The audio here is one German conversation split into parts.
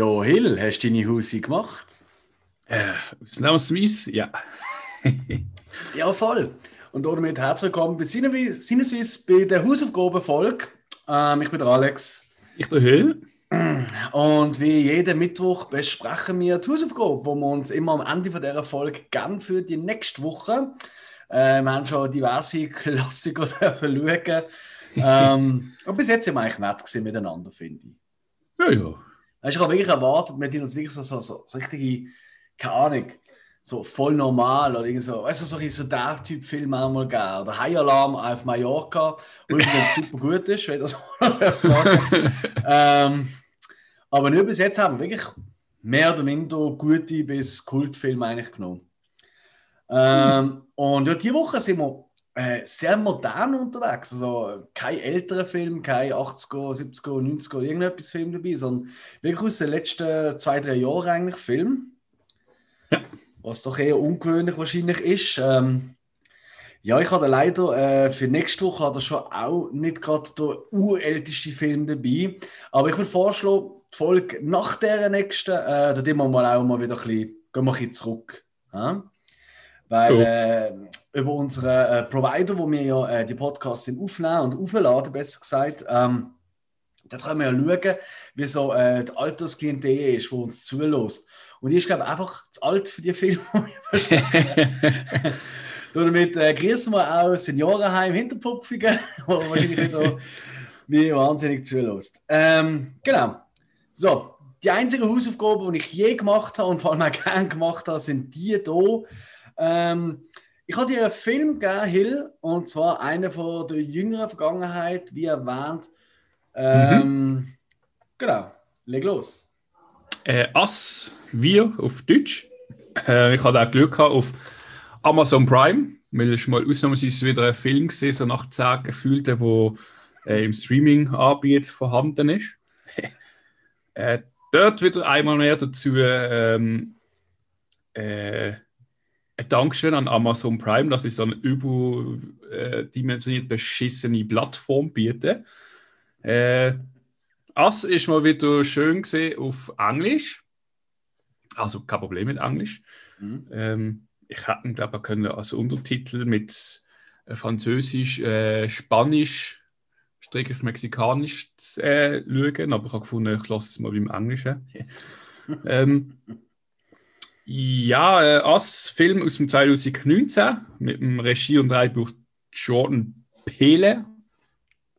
Jo, Hill, hast du deine Hausi gemacht? Äh, ausnahmsweise, ja. ja, voll. Und damit herzlich willkommen bei Sinneswiss bei der Hausaufgabenfolge. Ähm, ich bin der Alex. Ich bin Hill. Und wie jeden Mittwoch besprechen wir die Hausaufgabe, wo wir uns immer am Ende von dieser Folge gern für die nächste Woche. Äh, wir haben schon diverse Klassiker schauen. ähm, aber bis jetzt sind wir eigentlich nett miteinander, finde ich. Ja, ja. Ich habe wirklich erwartet, wir hätten uns wirklich so, so, so, so richtige, keine Ahnung, so voll normal oder irgendwie so, weißt du, so, so der Typ Film einmal gegeben. Oder High Alarm auf Mallorca, wo übrigens super gut ist, wenn das sagen ähm, Aber nur bis jetzt haben wir wirklich mehr oder minder gute bis Kultfilme eigentlich genommen. Ähm. Und ja, diese Woche sind wir äh, sehr modern unterwegs. Also kein älterer Film, kein 80er, 70er, 90er, irgendetwas Film dabei, sondern wirklich aus den letzten zwei, drei Jahren eigentlich Film. Ja. Was doch eher ungewöhnlich wahrscheinlich ist. Ähm, ja, ich hatte leider äh, für nächste Woche hat er schon auch nicht gerade der urälteste Film dabei. Aber ich würde vorschlagen, die Folge nach der nächsten, äh, da gehen wir mal auch mal wieder ein bisschen, gehen wir ein bisschen zurück. Ja? Weil so. äh, über unsere äh, Provider, wo wir ja äh, die Podcasts sind aufnehmen und aufladen, besser gesagt, ähm, da können wir ja schauen, wie so äh, die Altersklientel ist, die uns zulässt. Und ich ist, glaube einfach zu alt für die Filme, die wir Damit äh, grüßen wir auch Seniorenheim Hinterpupfigen, wo wahrscheinlich wieder wie wahnsinnig zulässt. Ähm, genau. So, die einzigen Hausaufgaben, die ich je gemacht habe und vor allem auch gerne gemacht habe, sind die hier. Ähm, ich habe dir einen Film gegeben, Hill, und zwar einer von der jüngeren Vergangenheit, wie erwähnt. Ähm, mhm. Genau, leg los. Äh, Ass, wir auf Deutsch. Äh, ich hatte auch Glück gehabt auf Amazon Prime, weil es mal ausnahmsweise wieder ein Film gesehen, so nach 10 Gefühlten, der äh, im Streaming-Anbieter vorhanden ist. äh, dort wieder einmal mehr dazu ähm, äh, Dankeschön an Amazon Prime, dass sie so eine überdimensioniert beschissene Plattform bieten. Äh, das ist mal wieder schön gesehen auf Englisch. Also kein Problem mit Englisch. Mhm. Ähm, ich hätte, glaube ich, können als Untertitel mit äh, Französisch, äh, Spanisch, Strickig Mexikanisch äh, schauen, aber ich habe gefunden, ich lasse es mal beim Englischen. ähm, ja, äh, als Film aus dem 2019 mit dem Regie und Drehbuch Jordan Peele.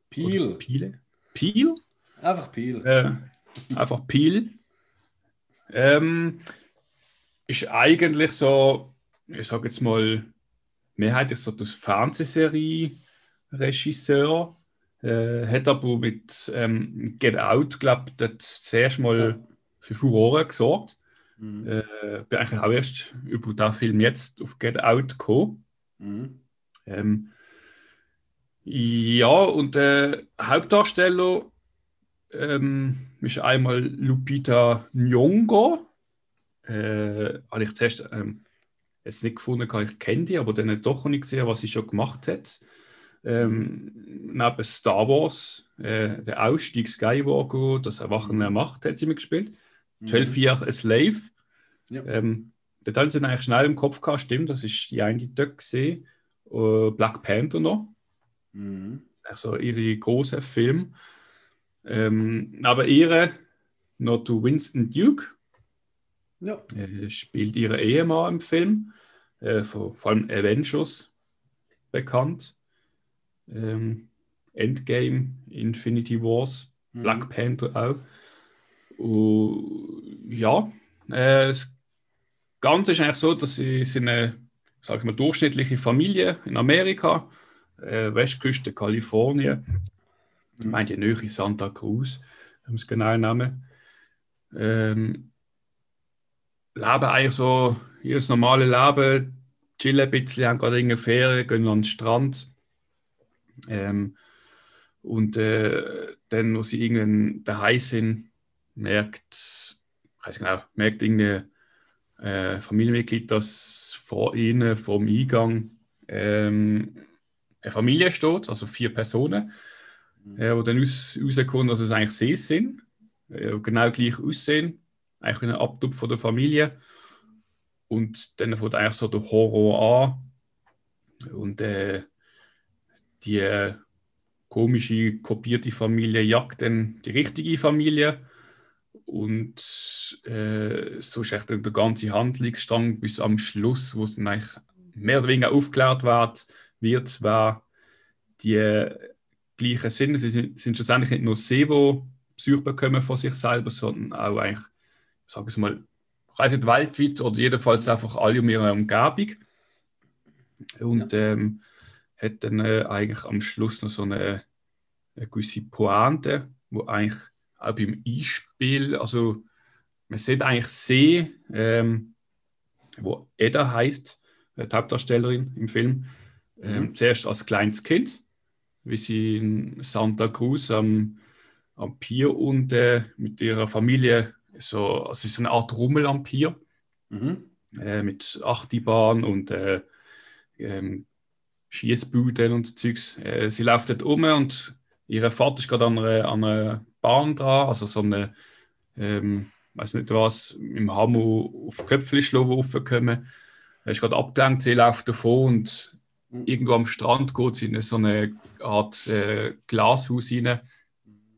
Peel. Peele? Peel? Einfach Peel. Äh, einfach Peel. Ähm, ist eigentlich so, ich sage jetzt mal, mehrheitlich so das Fernsehserie-Regisseur. Äh, hat aber mit ähm, Get Out, glaube ich, zuerst mal für Furore gesorgt. Mhm. Äh, bin eigentlich auch erst über den Film jetzt auf Get Out gekommen. Mhm. Ähm, ja, und der Hauptdarsteller ähm, ist einmal Lupita Nyong'o. Äh, habe ich zuerst ähm, jetzt nicht gefunden, ich kenne die, aber dann doch nicht gesehen, was sie schon gemacht hat. Ähm, neben Star Wars, äh, der Ausstieg Skywalker, das Erwachen der Macht hat sie mitgespielt. 12 mhm. Years a Slave. Ja. Ähm, dort haben sie eigentlich schnell im Kopf gehabt, stimmt, das ist die eine dort gesehen. Uh, Black Panther noch. Mhm. Also ihre große Film. Ähm, aber ihre, noch zu Winston Duke, ja. äh, spielt ihre Ehemann im Film, äh, vor, vor allem Avengers bekannt. Ähm, Endgame, Infinity Wars, mhm. Black Panther auch. Und, ja, äh, das Ganze ist eigentlich so, dass sie sind eine sag ich mal, durchschnittliche Familie in Amerika, äh, Westküste Kalifornien, ich meine die Nähe Santa Cruz, um es genau nehmen. Ähm, leben eigentlich so ihr normales Leben, chillen ein bisschen, haben gerade eine Ferien, gehen an den Strand. Ähm, und äh, dann, wo sie irgendwann daheim sind, merkt, ich weiß genau, merkt irgendein äh, Familienmitglied, dass vor ihnen, vor dem Eingang, ähm, eine Familie steht, also vier Personen, mhm. äh, wo dann raus, rauskommt, dass es eigentlich sie sind, äh, genau gleich aussehen, eigentlich ein Abtupf von der Familie. Und dann fängt eigentlich so der Horror an. Und äh, die äh, komische, kopierte Familie jagt dann die richtige Familie. Und äh, so ist echt der ganze Handlungsstrang bis am Schluss, wo es dann eigentlich mehr oder weniger aufgeklärt wird, wird wer die äh, gleichen sind. Sie sind, sind schlussendlich nicht nur sie, die Psyche bekommen von sich selber, sondern auch eigentlich, ich sage es mal, ich weiß nicht weltweit oder jedenfalls einfach alle um ihre Umgebung. Und ja. ähm, hat dann äh, eigentlich am Schluss noch so eine, eine gewisse Pointe, wo eigentlich auch beim Einspiel, also man sieht eigentlich See, ähm, wo Edda heißt, die Hauptdarstellerin im Film, ähm, mhm. zuerst als kleines Kind, wie sie in Santa Cruz am, am Pier und äh, mit ihrer Familie, so, also es ist eine Art Rummel am Pier, mhm. äh, mit Achtibahn und äh, ähm, Schießbuden und Zeugs. Äh, sie läuft dort um und ihr Vater ist gerade an einer, an einer Bahn dran, also so eine, ähm, weiß nicht was, im Hammer auf Köpflischlo raufgekommen. Er ist gerade abgelenkt, sie läuft davon und mhm. irgendwo am Strand geht sie in so eine Art äh, Glashaus rein.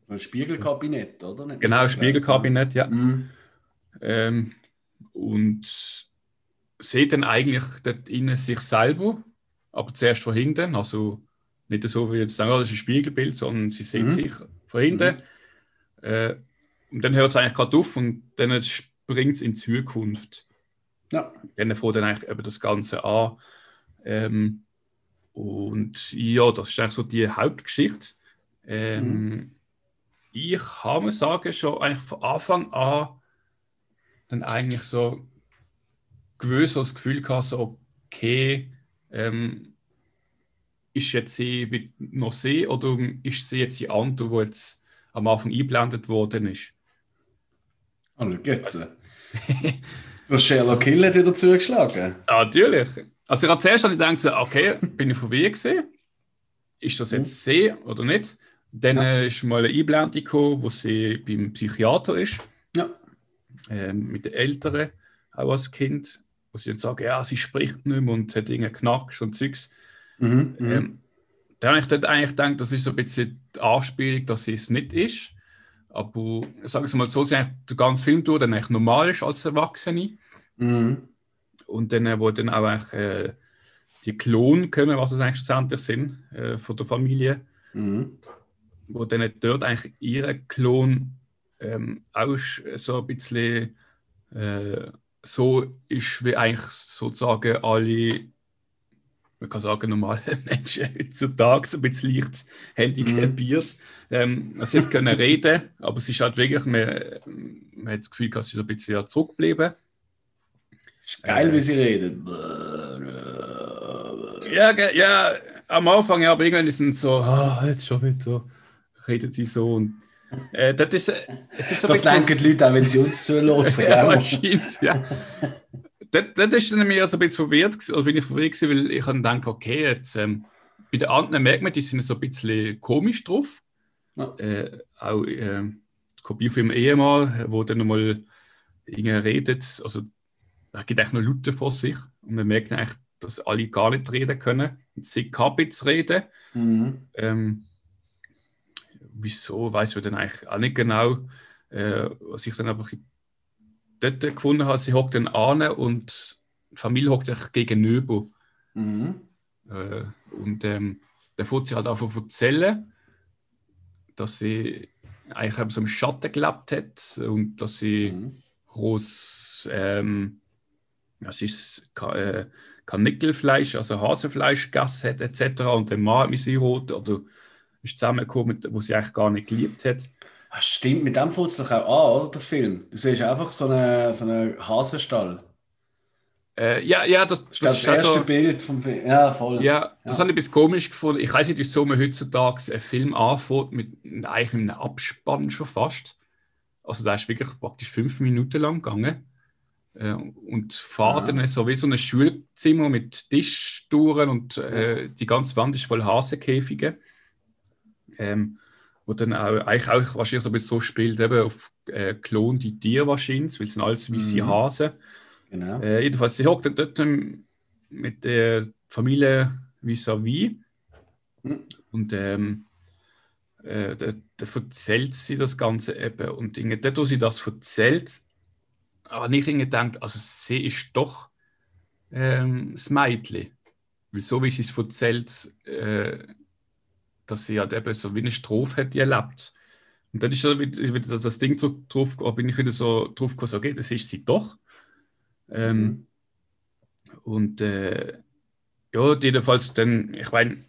Ein Spiegelkabinett, oder? Nicht genau, Spiegelkabinett, ja. Mhm. Ähm, und sieht dann eigentlich dort innen sich selber aber zuerst von hinten. Also nicht so wie jetzt sagen, oh, das ist ein Spiegelbild, sondern sie sieht mhm. sich von hinten. Mhm. Äh, und dann hört es eigentlich gerade auf und dann springt es in Zukunft. Ja. Dann fängt dann eigentlich eben das Ganze an. Ähm, und ja, das ist eigentlich so die Hauptgeschichte. Ähm, mhm. Ich kann mir sagen, schon eigentlich von Anfang an dann eigentlich so gewöhnt das Gefühl gehabt, so, okay, ähm, ist jetzt sie noch sie oder ist sie jetzt die andere, die jetzt am Anfang eingeblendet worden ist? Oh, schau jetzt. du hast Sherlock Hill hat wieder zugeschlagen. Ja, natürlich. Also ich habe zuerst gedacht, okay, bin ich vorbei gesehen. Ist das jetzt sie oder nicht? Dann ja. Äh, ist mal eine Einblendung gekommen, wo sie beim Psychiater ist. Ja. Ähm, mit den Eltern, auch als Kind wo sie dann sagen, ja, sie spricht nicht mehr und hat Dinge knackt und Zeugs. Mhm, mhm, ähm, da habe ich dann eigentlich gedacht, das ist so ein bisschen die Anspielung, dass sie es nicht ist. Aber sagen wir mal so, sie eigentlich den ganzen Film durch dann eigentlich normal ist als Erwachsene. Mhm. Und dann, äh, wo dann auch eigentlich, äh, die Klon kommen, was es eigentlich schlussendlich sind, äh, von der Familie. Mhm. Wo dann dort eigentlich ihre Klon ähm, auch so ein bisschen äh, so ist wie eigentlich sozusagen alle, man kann sagen, normale Menschen heutzutage ein bisschen leicht handicapiert. Mhm. Ähm, sie können reden, aber es ist halt wirklich, man, man hat das Gefühl, dass sie so ein bisschen zurückbleiben. Ist geil, äh, wie sie reden. Ja, ja, am Anfang, ja, aber irgendwann ist es so, oh, jetzt schon wieder so, redet sie so und äh, das ist, es ist so das denken die Leute auch, wenn sie uns zuhören. ja, wahrscheinlich, ja. Das, das ist dann mir so ein bisschen verwirrt, oder bin ich verwirrt gewesen, weil ich dann denke, okay, jetzt, ähm, bei den anderen merkt man, die sind so ein bisschen komisch drauf. Ja. Äh, auch äh, die Kopie von ihrem Ehemann, wo dann nochmal redet, also er gibt eigentlich nur Leute vor sich und man merkt eigentlich, dass alle gar nicht reden können. Sie kann jetzt reden. Mhm. Ähm, wieso, weiß ich dann eigentlich auch nicht genau. Äh, was ich dann aber dort gefunden habe, sie hockt dann an und die Familie hockt sich gegenüber. Mhm. Äh, und ähm, dann fängt sie halt einfach erzählen, dass sie eigentlich eben so im Schatten gelebt hat und dass sie mhm. groß, ähm, ja, sie ist, äh, Karnickelfleisch, also Hasenfleisch gegessen hat, etc. Und der Mann hat mich oder ist zusammengekommen, wo sie eigentlich gar nicht geliebt hat. Ach, stimmt, mit dem fängt es doch auch an, oder, der Film? Du siehst einfach so einen so eine Hasenstall. Äh, ja, ja, das, das, das ist das erste also, Bild vom Film. Ja, voll. Ja, das ja. habe ich ein bisschen komisch gefunden. Ich weiß nicht, wieso man heutzutage einen Film anfängt mit eigentlich einem Abspann schon fast. Also da ist wirklich praktisch fünf Minuten lang gegangen. Äh, und fahrt dann so wie so ein Schulzimmer mit Tischtouren und äh, die ganze Wand ist voll Hasenkäfige. Ähm, wo dann auch, eigentlich auch wahrscheinlich so ein bisschen so spielt, eben auf äh, Klon die Tiere wahrscheinlich, weil es sind alles weiße Mhm. Hasen. Genau. Äh, jedenfalls, sie hockt dann dort ähm, mit der Familie vis-à-vis Mhm. und ähm, äh, da, da erzählt sie das Ganze eben. Und Dinge, dort, wo sie das erzählt, habe ich irgendwie gedacht, also sie ist doch ähm, das Mädchen. Weil so wie sie es erzählt, äh, dass sie halt eben so wie eine Strophe hat die erlebt. Und dann ist so wieder, das Ding so drauf, bin ich wieder so drauf gekommen, so, okay, das ist sie doch. Ähm, Mhm. und äh, ja, jedenfalls dann, ich meine,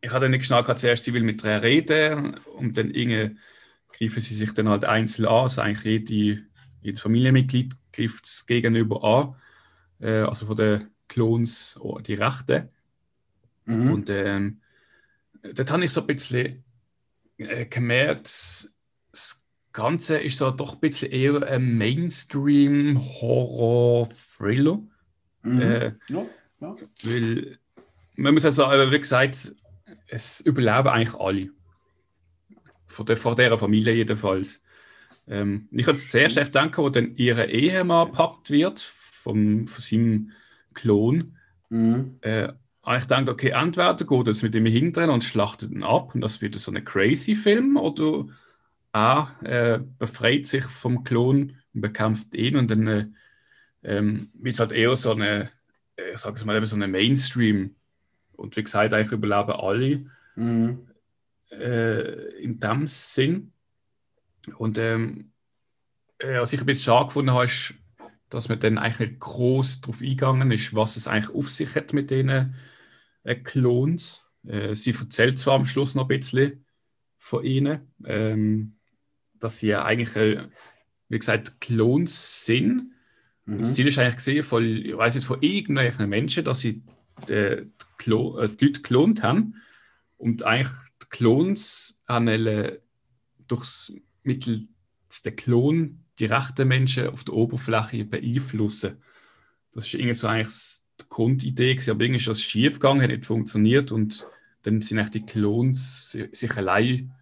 ich hatte nicht gehabt, zuerst, sie will mit ihr reden und dann irgendwie greifen sie sich dann halt einzeln an. Also eigentlich jede, jedes Familienmitglied greift es gegenüber an. Äh, also von den Clones oh, die Rechte. Mhm. Und ähm, dort habe ich so ein bisschen äh, gemerkt, das Ganze ist so doch ein bisschen eher ein Mainstream-Horror-Thriller. Mhm. Äh, ja, ja. weil man muss also, äh, wie gesagt, es überleben eigentlich alle. Von, der, von dieser Familie jedenfalls. Ähm, ich hatte zuerst echt denken, wo dann ihre Ehemann gepackt wird, vom, von seinem Klon. Mhm. Äh, ich gedacht, okay, entweder geht es mit ihm hintern und schlachtet ihn ab und das wird so ein crazy Film, oder er äh, befreit sich vom Klon und bekämpft ihn und dann äh, ähm, wird es halt eher so eine, äh, ich sage es mal, eben so eine Mainstream. Und wie gesagt, eigentlich überleben alle Mhm. äh, in dem Sinn. Und ähm, äh, was ich ein bisschen schade gefunden habe, ist, dass man dann eigentlich nicht groß darauf eingegangen ist, was es eigentlich auf sich hat mit diesen äh, Clones. Äh, sie erzählt zwar am Schluss noch ein bisschen von ihnen, ähm, dass sie ja eigentlich, äh, wie gesagt, Clones sind. Und das Mhm. Ziel ist eigentlich gesehen, von, ich weiß nicht, von irgendwelchen Menschen, dass sie die, die, Klo, äh, die Leute geklont haben und eigentlich die Klons haben durchs Mittel der Klon die rechten Menschen auf der Oberfläche beeinflussen. Das ist irgendwie so eigentlich die Grundidee, gewesen, aber irgendwie ist das schief gegangen, hat nicht funktioniert und dann sind eigentlich die Klons si- sich allein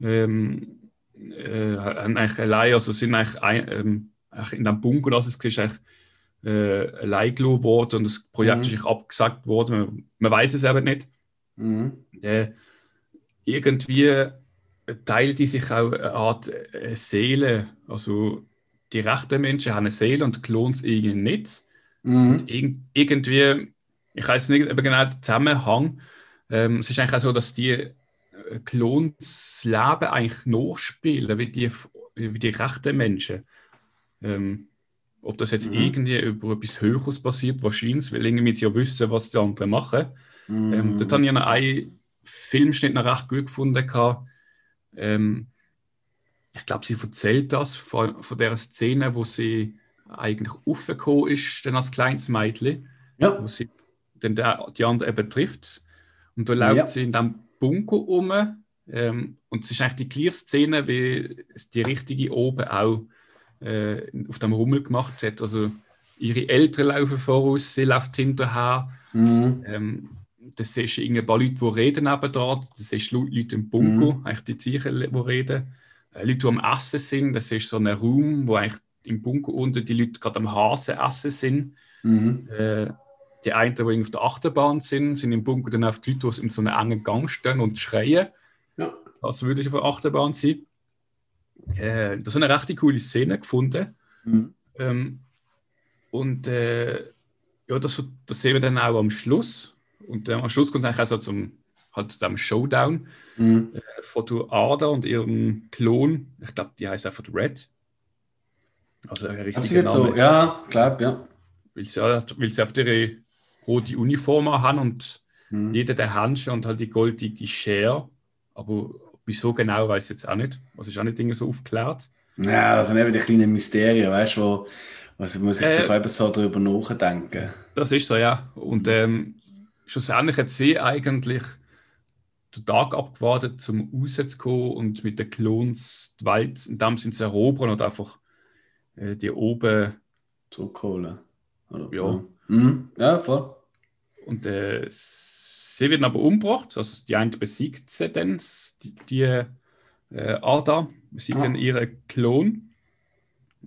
ähm, äh, haben eigentlich allein, also sind eigentlich, ein, ähm, in dem Bunker, das es ist, eigentlich äh, allein gelassen worden und das Projekt Mhm. ist abgesagt worden. Man, man weiß es eben nicht. Mhm. Äh, irgendwie teilt die sich auch eine Art äh, Seele. Also die rechten Menschen haben eine Seele und die Klons irgendwie nicht. Mhm. Und irg irgendwie, ich weiß nicht eben genau den Zusammenhang. Ähm, es ist eigentlich auch so, dass die äh, Klons Leben eigentlich nachspielen, wie die, wie die rechten Menschen. Ähm, ob das jetzt Mhm. irgendwie über etwas Höheres passiert, wahrscheinlich, weil irgendwie sie ja wissen, was die anderen machen. Ähm, Mhm. dort habe ich noch einen Filmschnitt noch recht gut gefunden. Ähm, ich glaube, sie erzählt das von, von der Szene, wo sie eigentlich aufgekommen ist, dann als kleines Mädchen, Ja. wo sie dann der, die andere eben trifft. Und da läuft Ja. sie in diesem Bunker um. Ähm, und es ist eigentlich die gleiche Szene, wie es die richtige oben auch äh, auf dem Rummel gemacht hat. Also ihre Eltern laufen voraus, sie läuft hinterher. Mhm. Ähm, das siehst du ein paar Leute, die reden nebenan. Das siehst du Leute im Bunker, eigentlich die Zeichen, die reden. Äh, Leute, die am Essen sind. Das ist so ein Raum, wo eigentlich im Bunker unten die Leute gerade am Hasen essen sind. Mhm. Äh, die einen, die auf der Achterbahn sind, sind im Bunker dann auf die Leute, die in so einem engen Gang stehen und schreien. Ja. als würde ich auf der Achterbahn sein. Äh, das ist eine recht coole Szene gefunden. Mhm. Ähm, und äh, ja, das, das sehen wir dann auch am Schluss. Und ähm, am Schluss kommt es eigentlich auch so zum halt dem Showdown Mhm. äh, von Ada und ihrem Klon. Ich glaube, die heißt einfach Red. Also richtiger du jetzt so? Name. Ja, glaub, ja. Weil sie, weil sie auf ihre rote Uniform haben und Mhm. jeder der Handschuhe und halt die goldige Schere. Aber wieso genau, weiß ich jetzt auch nicht. Was ist auch nicht irgendwie so aufgeklärt. Ja, das sind eben die kleinen Mysterien, weißt du, wo also muss ich Äh. sich eben so darüber nachdenken. Das ist so, ja. Und ähm, schlussendlich hat sie eigentlich den Tag abgewartet, zum rauszukommen und mit den Klons die Welt in dem Sinne zu erobern und einfach äh, die oben. Zurückholen. Oder? Ja. Mhm. Ja, voll. Und äh, sie werden aber umgebracht. Also die eine besiegt sie dann, die, die äh, Ada, sieht Ah. dann ihren Klon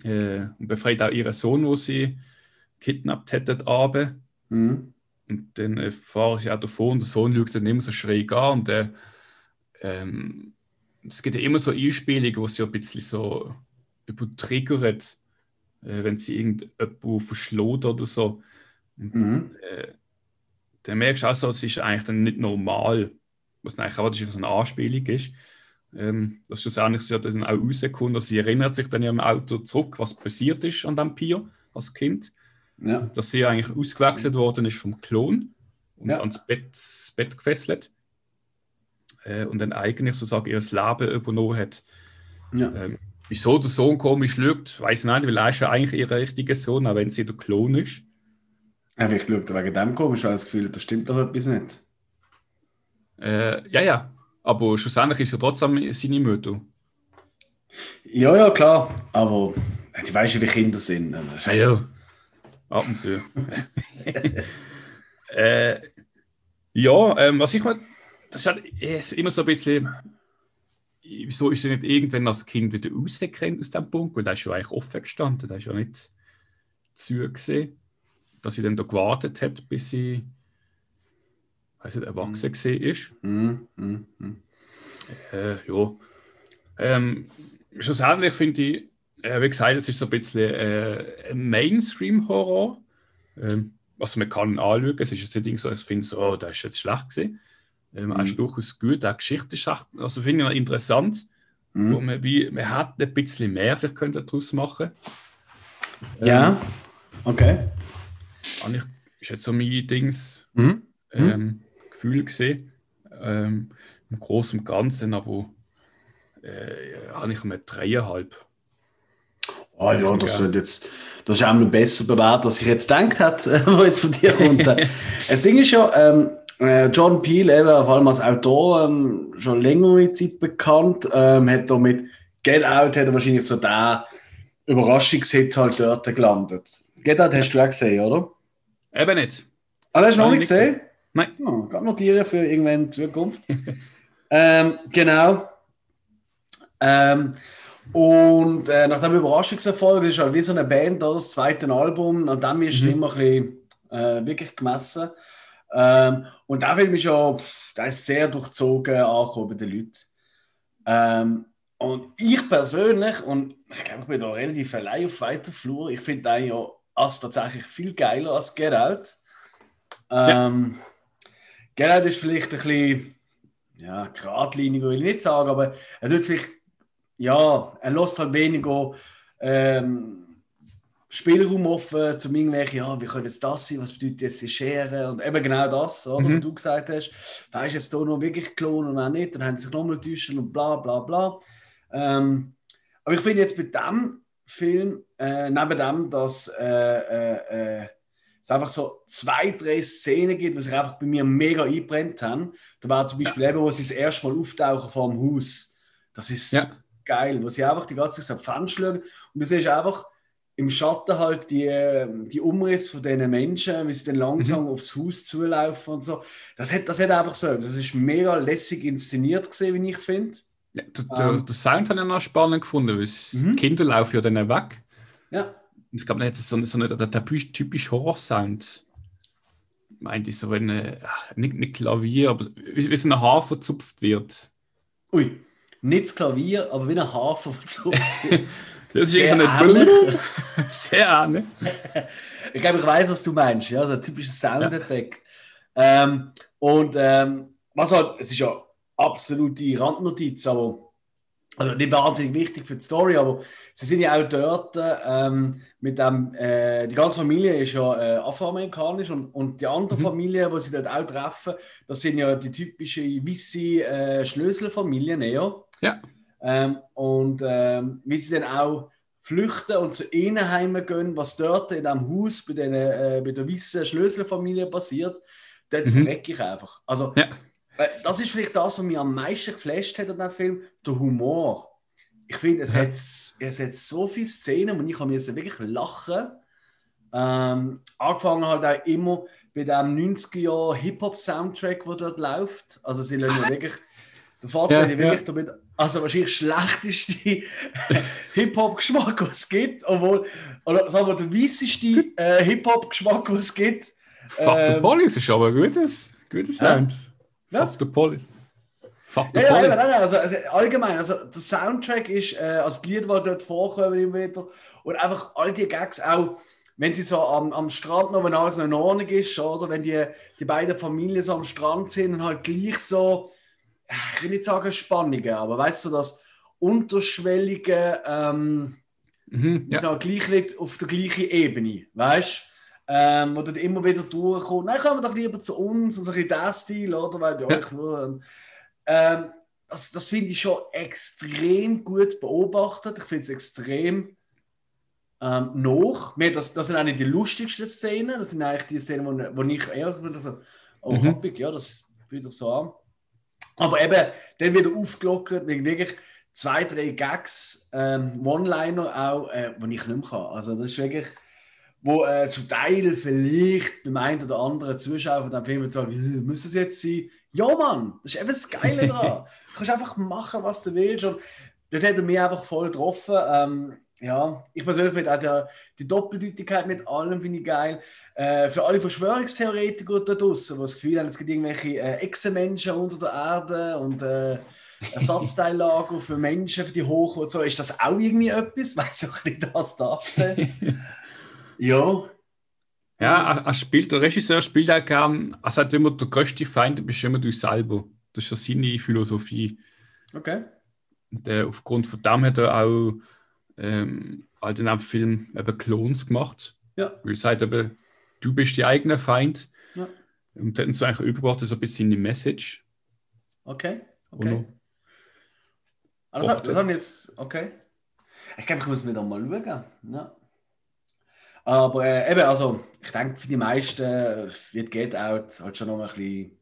äh, und befreit auch ihren Sohn, wo sie kidnappt hätten, Abe. Mhm. Und dann äh, fahre ich auch davon und der Sohn schaut dann immer so schräg an. Und äh, ähm, es gibt ja immer so Einspielungen, wo sie ein bisschen so übertriggert, äh, wenn sie irgendjemanden verschlägt oder so. Mhm. äh, dann merkst du auch so, es ist eigentlich dann nicht normal, was dann eigentlich auch so eine Anspielung ist. Ähm, dass schlussendlich sie ja dann auch rauskommt, also sie erinnert sich dann ja im Auto zurück, was passiert ist an dem Pier als Kind Ja. dass sie eigentlich ausgewechselt worden ist vom Klon und Ja. ans Bett, das Bett gefesselt äh, und dann eigentlich sozusagen ihr Leben übernommen hat. Ja. Ähm, wieso der Sohn komisch schaut, weiß ich nicht, weil er ist ja eigentlich ihr richtiger Sohn, auch wenn sie der Klon ist. Aber ich schaue wegen dem komisch, weil ich das Gefühl da stimmt doch etwas nicht. Äh, ja, ja, aber schlussendlich ist er trotzdem seine Mutter. Ja, ja, klar. Aber du weißt, wie Kinder sind. Ist- Ja, ja. Ab und zu. äh, ja, ähm, was ich mal, das ist halt ist immer so ein bisschen, wieso ist sie nicht irgendwann als Kind wieder rausgerannt aus dem Punkt? Weil der ist ja eigentlich offen gestanden, der ist ja nicht zu gesehen, dass sie dann da gewartet hat, bis sie, weiß nicht, erwachsen gesehen ist. Mhm. Mhm. Mhm. Äh, ja. Ähm, schlussendlich finde ich, äh, wie gesagt, es ist so ein bisschen äh, ein Mainstream-Horror. Ähm, was man kann anschauen. Es ist jetzt nicht so, ich finde so, oh, das ist jetzt schlecht gewesen. Ähm, Mhm. ist durchaus gut, auch Geschichte ist also finde ich interessant. Mhm. Wo man, wie, man hat ein bisschen mehr vielleicht könnte daraus machen. Ja, okay. Ähm, ich, ist jetzt so mein Dings, Mhm. ähm, Gefühl gesehen. Ähm, Im Großen und Ganzen, aber äh, habe ich mir dreieinhalb. Oh ja, das wird jetzt, das ist auch noch besser bewertet, als ich jetzt gedacht hätte, wo jetzt von dir kommt. das Ding ist ja, ähm, äh, John Peel, eben, vor allem als Autor, ähm, schon längere Zeit bekannt, ähm, hat da mit Get Out, hat er wahrscheinlich so den Überraschungshit halt dort gelandet. Get Out hast du auch gesehen, oder? Eben nicht. Ah, hast du noch nicht ich nicht gesehen? Nein. Oh, kann notieren für irgendwann in Zukunft. ähm, genau. Ähm, und äh, nach dem Überraschungserfolg ist halt wie so eine Band, da, das zweite Album, und dann ist Mhm. immer ein bisschen äh, wirklich gemessen. Ähm, und der Film ist ja, pff, der ist sehr durchzogen angekommen bei den Leuten. Ähm, und ich persönlich, und ich glaube, ich bin da relativ allein auf weiter Flur, ich finde den ja als tatsächlich viel geiler als Get Out. Ähm, Get Out ist vielleicht ein bisschen, ja, geradliniger will ich nicht sagen, aber er tut vielleicht, ja, er lässt halt weniger ähm, Spielraum offen, zum irgendwelche, ja, wie könnte jetzt das sein, was bedeutet jetzt die Schere und eben genau das, oder, Mhm. was du gesagt hast, da ist jetzt hier noch wirklich geklont und auch nicht, dann haben sie sich nochmal täuschen und bla bla bla. Ähm, aber ich finde jetzt bei dem Film, äh, neben dem, dass äh, äh, äh, es einfach so zwei, drei Szenen gibt, die sich einfach bei mir mega eingebrennt haben. Da war zum Beispiel eben, wo sie das erste Mal auftauchen vor dem Haus. Das ist Ja. geil, wo sie einfach die ganze Zeit am Fenster schauen und du siehst einfach im Schatten halt die, die Umrisse von diesen Menschen, wie sie dann langsam aufs Haus zulaufen und so. Das hat, das hat einfach so, das ist mega lässig inszeniert gesehen, wie ich finde. Ja, der, Ähm. der Sound habe ich noch spannend gefunden, weil Mhm. die Kinder laufen ja dann weg. Ja. Und ich glaube, hat es so, so der typisch Horror-Sound. Meint ich so, wenn äh, nicht, nicht Klavier, aber wie, wie so ein Haar verzupft wird. Ui, nicht das Klavier, aber wie ein Hafen verzupft wird. Das ist Sehr so eine Sehr ähnlich. Ich glaube, ich weiß, was du meinst. Ja, so ein typischer Soundeffekt. Ähm, und ähm, was halt, es ist ja absolute Randnotiz, aber also nicht wahnsinnig wichtig für die Story, aber sie sind ja auch dort ähm, mit dem, äh, die ganze Familie ist ja äh, afroamerikanisch und, und die andere Mhm. Familie, die sie dort auch treffen, das sind ja die typische weisse äh, Schlöselfamilien eher. Ja. Ähm, und ähm, wie sie dann auch flüchten und zu ihnen heimgehen, was dort in diesem Haus bei, den, äh, bei der weißen Schlöselfamilie passiert, dort Mhm. verrecke ich einfach. Also, Ja. äh, das ist vielleicht das, was mich am meisten geflasht hat an diesem Film, der Humor. Ich finde, es, Ja. hat, es hat so viele Szenen und ich habe mir wirklich lachen. Ähm, angefangen halt auch immer bei dem 90er-Jahr Hip-Hop-Soundtrack, der dort läuft. Also sie lassen ja wirklich Der Vater Ja, wirklich damit, also wahrscheinlich schlechteste Hip-Hop-Geschmack, was es gibt, obwohl, oder sagen wir, der weisseste äh, Hip-Hop-Geschmack, was es gibt. Fuck the Ähm, Police ist aber ein gutes, gutes Sound. Was? Fuck the Police. Fuck the Ja, ja, Police. nein, nein, also, also allgemein, also der Soundtrack ist, äh, also die Lieder, die dort vorkommen immer wieder, und einfach all die Gags auch, wenn sie so am, am Strand noch, wenn alles noch in Ordnung ist, oder wenn die, die beiden Familien so am Strand sind und halt gleich so, äh, ich will nicht sagen Spannungen, aber weißt du, das unterschwellige, ähm, Mhm, ja. noch gleich liegt auf der gleichen Ebene, weißt du? Ähm, wo dann immer wieder durchkommt. Nein, kommen doch lieber zu uns und so ein bisschen der Stil, oder? Weil ja, Ja. ich will. Ähm, das das finde ich schon extrem gut beobachtet. Ich finde es extrem ähm, noch. Das, das sind eigentlich die lustigsten Szenen. Das sind eigentlich die Szenen, wo, wo ich eher so, oh, Mhm. happig, ja, das fühlt sich so an. Aber eben, dann wieder aufgelockert, wegen wirklich zwei, drei Gags, ähm, One-Liner auch, äh, die ich nicht mehr kann. Also das ist wirklich, wo äh, zum Teil vielleicht beim einen oder anderen Zuschauer von dem Film sagen, «Äh, muss es jetzt sein? Ja, Mann, das ist eben das Geile daran. Du kannst einfach machen, was du willst. Und das hat er mich einfach voll getroffen. Ähm, ja, ich persönlich finde auch die, die Doppeldeutigkeit mit allem finde ich geil. Äh, für alle Verschwörungstheoretiker da draußen, die das Gefühl haben, es gibt irgendwelche äh, Echsenmenschen unter der Erde und äh, Ersatzteillager für Menschen, für die Hoch und so, ist das auch irgendwie etwas? Weil so ein das darstellt. ja. Ja, er spielt, der Regisseur spielt auch gern, er sagt immer, der größte Feind bist immer du selber. Das ist ja seine Philosophie. Okay. Und äh, aufgrund von dem hat er auch ähm, all den Film eben Clones gemacht. Ja. Weil er sagt eben, du bist die eigene Feind. Ja. Und dann so eigentlich übergebracht, so ein bisschen die Message. Okay. Okay. Also, das, Och, das haben jetzt. Okay. Ich glaube, ich muss wieder mal schauen. Ja. Aber äh, eben, also, ich denke, für die meisten äh, wird Get Out halt schon noch ein bisschen.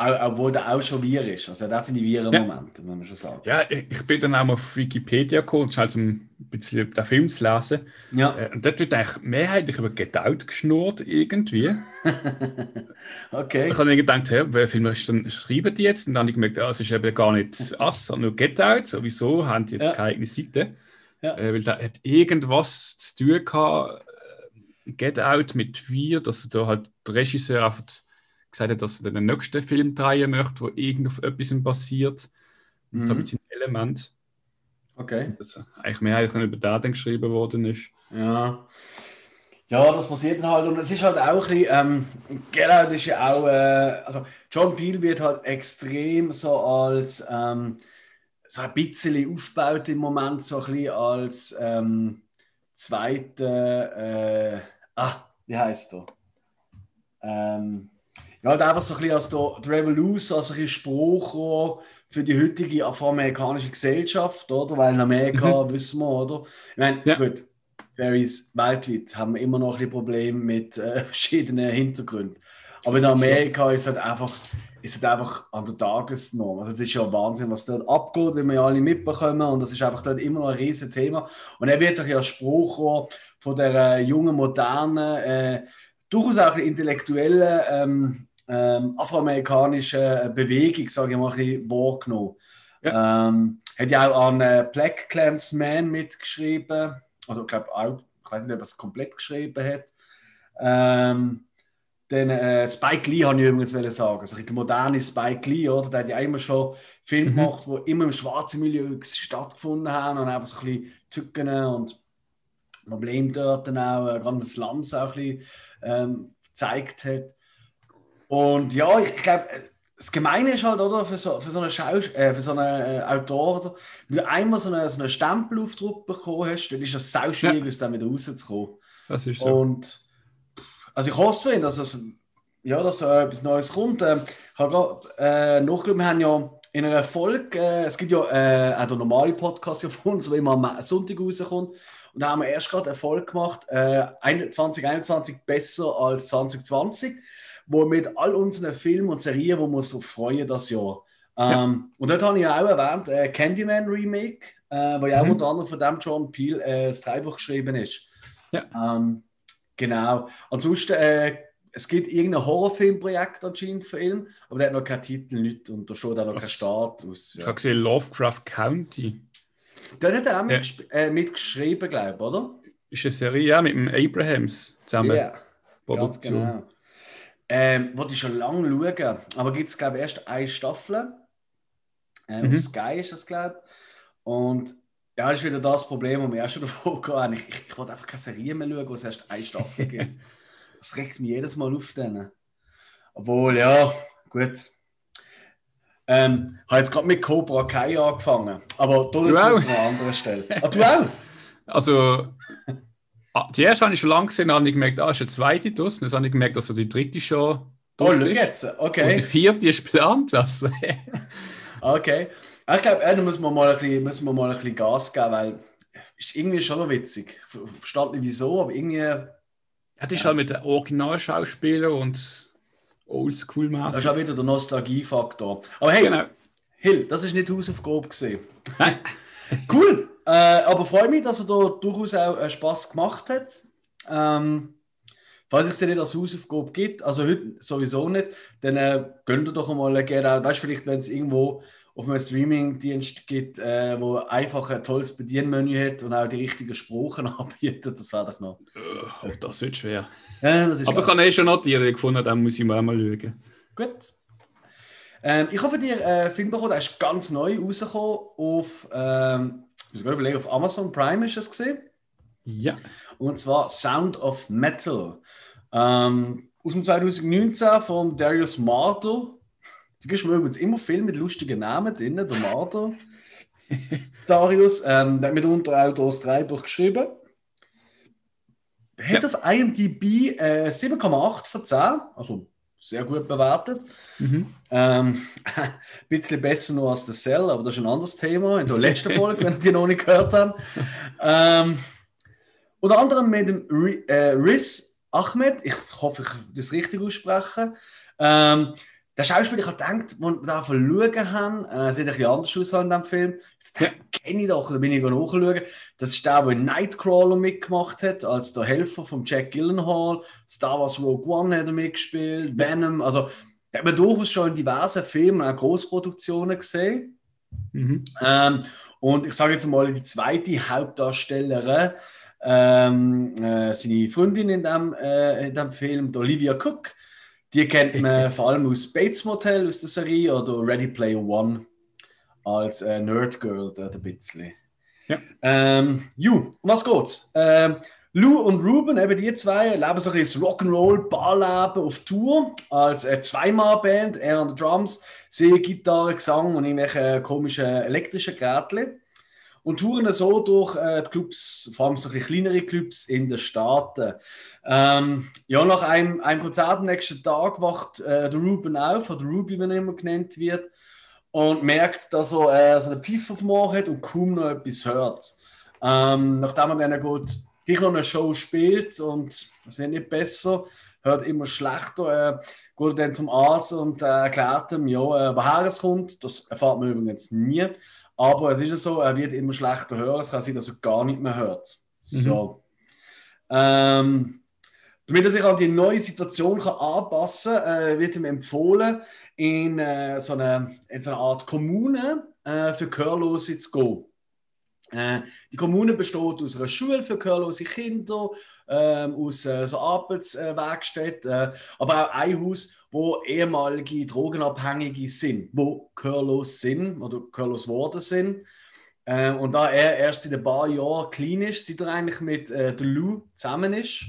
Ja. Obwohl der auch schon wir ist. Also, das sind die Viren-Momente, muss man schon sagen. Ja, ich, bin dann auch mal auf Wikipedia gekommen, um halt so ein bisschen den Film zu lesen. Ja. Äh, und dort wird eigentlich mehrheitlich über Get Out geschnurrt, irgendwie. okay. Ich habe mir gedacht, hey, welchen Film ist dann, schreiben die jetzt? Und dann habe ich gemerkt, ja, es ist eben gar nicht Ass, sondern nur Get Out. Sowieso haben die jetzt Ja. keine eigene Seite. Ja. Äh, weil da hat irgendwas zu tun gehabt, äh, Get Out mit Wir, dass da halt der Regisseur einfach gesagt hat, dass er den nächsten Film drehen möchte, wo irgend auf etwas basiert. Mhm. damit sind Element, Okay. das eigentlich mehrheitlich über dann geschrieben worden ist. Ja. Ja, das passiert dann halt. Und es ist halt auch ein bisschen, ähm, genau, das ist ja auch, äh, also John Peel wird halt extrem so als, ähm, so ein bisschen aufgebaut im Moment, so ein bisschen als ähm, zweite, äh, ah, wie heißt der? Ähm, ja, halt einfach so ein bisschen als der, der Revolution, also ein Spruchrohr für die heutige afroamerikanische Gesellschaft, oder? Weil in Amerika, wissen wir, oder? Ich meine, Ja. gut, Berries weltweit haben wir immer noch ein bisschen Probleme mit äh, verschiedenen Hintergründen. Aber in Amerika ist es halt einfach, ist es einfach an der Tagesnorm. Also es ist ja Wahnsinn, was dort abgeht, wie wir ja alle mitbekommen. Und das ist einfach dort immer noch ein riesiges Thema. Und er wird sich ja Spruchrohr von der äh, jungen, modernen, äh, durchaus auch intellektuellen ähm, ähm, afroamerikanischen Bewegung, sage ich mal, ein bisschen wahrgenommen. Ähm, hat ja auch an äh, Black Clansman mitgeschrieben. Also, ich glaube auch, ich weiß nicht, ob er es komplett geschrieben hat. Ähm, den äh, Spike Lee habe ich übrigens wollen sagen. Also der moderne Spike Lee, oder? Der hat ja immer schon Filme Mhm. gemacht, die immer im schwarzen Milieu stattgefunden haben und einfach so ein bisschen Tücken und Probleme dort dann auch, äh, gerade das Slums auch ein bisschen ähm, gezeigt hat. Und ja, ich glaube, das Gemeine ist halt, oder, für so, für so einen, Schaus äh, für so einen äh, Autor, oder, wenn du einmal so einen, so einen Stempelaufdruck bekommen hast, dann ist es sau schwierig, Ja. aus dem wieder rauszukommen. Das ist so. Und also ich hoffe für ihn, dass es ja, dass äh, etwas Neues kommt. Ähm, ich habe gerade äh, nachgeschaut, wir haben ja in einer Folge, äh, es gibt ja äh, auch den normalen Podcast ja von uns, der immer am Sonntag rauskommt. Und da haben wir erst gerade Erfolg gemacht, äh, 2021 besser als 2020, wo mit all unseren Filmen und Serien, wo wir uns darauf freuen, das Jahr. Ähm, Und dort habe ich ja auch erwähnt, äh, Candyman Remake, äh, wo ja auch Mhm. unter anderem von dem John Peel äh, das Drehbuch geschrieben ist. Ja. Ähm, genau. Ansonsten äh, es gibt irgendein Horrorfilmprojekt anscheinend für ihn, aber der hat noch keinen Titel, nicht, und da steht auch noch kein Status. Ja. Ich habe gesehen, Lovecraft County. Dort hat er auch ja. äh, mitgeschrieben, glaube ich, oder? Ist eine Serie, ja, mit dem Abrahams zusammen. Ja, ganz genau. Ähm, wollte ich schon lange schauen, aber gibt es, glaube ich, erst eine Staffel. Äh, mhm. Sky ist das, glaube ich. Und ja, das ist wieder das Problem, das wir erst schon davon gehen. Ich, ich, ich wollte einfach keine Serie mehr schauen, wo es erst eine Staffel gibt. Das regt mich jedes Mal auf. Denen. Obwohl, ja, gut. Ähm, habe jetzt gerade mit Cobra Kai angefangen. Aber du dazu an einer anderen Stelle. Ah, du auch? Also, die erste habe ich schon lange gesehen, dann habe ich gemerkt, ah, ist eine zweite draussen. Dann habe ich gemerkt, dass also die dritte schon Oh, schau jetzt, okay. Und die vierte ist geplant. Also. okay. Ich glaube, da müssen wir, mal ein bisschen, müssen wir mal ein bisschen Gas geben, weil ist irgendwie schon noch witzig. Ich verstehe nicht wieso, aber irgendwie. Ja, das ist halt mit den Originalschauspielern und Oldschool-mäßig. Das ist auch wieder der Nostalgiefaktor. Aber hey, genau. Hill, das ist nicht Hausaufgabe gesehen. cool. Äh, aber freue mich, dass er da durchaus auch äh, Spaß gemacht hat. Ähm, falls es nicht als Hausaufgabe gibt, also heute sowieso nicht, dann äh, gönnt ihr doch einmal gerne, weißt du, vielleicht, wenn es irgendwo auf einem Streaming-Dienst gibt, äh, wo einfach ein tolles Bedienmenü hat und auch die richtigen Sprachen anbietet, das wäre doch noch. Oh, das wird schwer. Ja, das Aber ich kann eh schon notieren gefunden, dann muss ich mal einmal schauen. Gut. Ähm, ich hoffe, dir äh, Film bekommen, der ist ganz neu rausgekommen auf, ähm, muss gerade überlegen, auf Amazon Prime ist es gesehen. Ja. Und zwar Sound of Metal. Ähm, aus dem 2019 von Darius Marto Du gibst mir übrigens immer viel mit lustigen Namen drin, der Marder. Darius, ähm, der hat mitunter auch das Drehbuch geschrieben. Hat ja. auf IMDb äh, 7,8 von 10, also sehr gut bewertet. Mhm. Ähm, ein bisschen besser nur als The Cell, aber das ist ein anderes Thema in der letzten Folge, wenn ihr die noch nicht gehört habt. Ähm, unter anderem mit dem äh, Riz Ahmed, ich hoffe, ich das richtig ausspreche. Ähm, der Schauspieler, ich habe gedacht, als wir da schauen haben, äh, sieht ein bisschen anders aus in diesem Film. Das ja. kenne ich doch, da bin ich nachschauen. Das ist der, der Nightcrawler mitgemacht hat, als der Helfer von Jack Gyllenhaal. Star Wars Rogue One hat er mitgespielt, Venom. Also, der hat man durchaus schon in diversen Filmen, auch Großproduktionen gesehen. Mhm. Ähm, und ich sage jetzt mal, die zweite Hauptdarstellerin, ähm, äh, seine Freundin in dem, äh, in dem Film, Olivia Cook, die kennt man vor allem aus Bates Motel, aus der Serie, oder Ready Player One als äh, Nerdgirl dort ein bisschen. Ja. Ähm, ju, was geht's? Ähm, Lou und Ruben, eben die zwei, leben so ein Rock'n'Roll Barleben auf Tour als äh, Zweimal-Band, er an den Drums, sie Gitarre, Gesang und irgendwelche komischen elektrischen Geräte und touren so durch äh, die Clubs, vor allem so kleinere Clubs in den Staaten. Ähm, ja, nach einem, einem Konzert am nächsten Tag wacht äh, der Ruben auf, oder Ruby, wenn er immer genannt wird, und merkt, dass er äh, so einen Pfiff auf dem Ohr hat und kaum noch etwas hört. Ähm, nachdem er dann gut gleich noch eine Show spielt und es wird nicht besser, hört immer schlechter, äh, geht dann zum Arzt und äh, erklärt ihm, ja, äh, woher es kommt. Das erfahrt man übrigens nie. Aber es ist ja so, er wird immer schlechter hören. Es kann sein, dass er gar nicht mehr hört. Mhm. So. Ähm, damit er sich an die neue Situation kann anpassen kann, äh, wird ihm empfohlen, in, äh, so eine, in so eine Art Kommune äh, für Gehörlose zu gehen. Äh, die Kommune besteht aus einer Schule für gehörlose Kinder, ähm, aus äh, so Arbeitswerkstätten, äh, aber auch ein Haus, wo ehemalige Drogenabhängige sind, wo gehörlos sind oder gehörlos geworden sind. Äh, und da er erst in ein paar Jahren ist, seit er eigentlich mit äh, der Lou zusammen ist,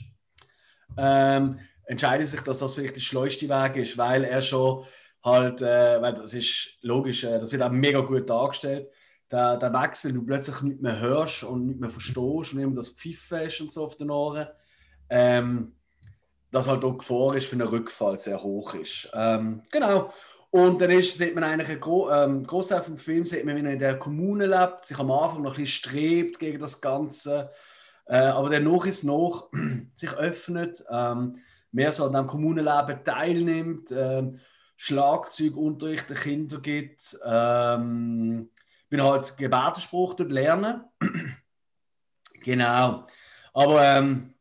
ähm, entscheidet sich, dass das vielleicht der schleuste Weg ist, weil er schon halt, äh, weil das ist logisch, äh, das wird auch mega gut dargestellt, der, der Wechsel, du plötzlich nicht mehr hörst und nicht mehr verstehst und immer das Pfiffen ist und so auf den Ohren, ähm, dass halt auch die Gefahr ist für einen Rückfall sehr hoch ist. Ähm, genau. Und dann ist, sieht man eigentlich einen Gro ähm, Großteil vom Film, sieht man, wie er in der Kommune lebt, sich am Anfang noch ein bisschen strebt gegen das Ganze, äh, aber dann noch ist noch sich öffnet, ähm, mehr so an dem Kommunenleben teilnimmt, ähm, Schlagzeugunterricht der Kinder gibt, ähm, bin halt Gebärdenspruch dort lernen. genau. Aber ähm,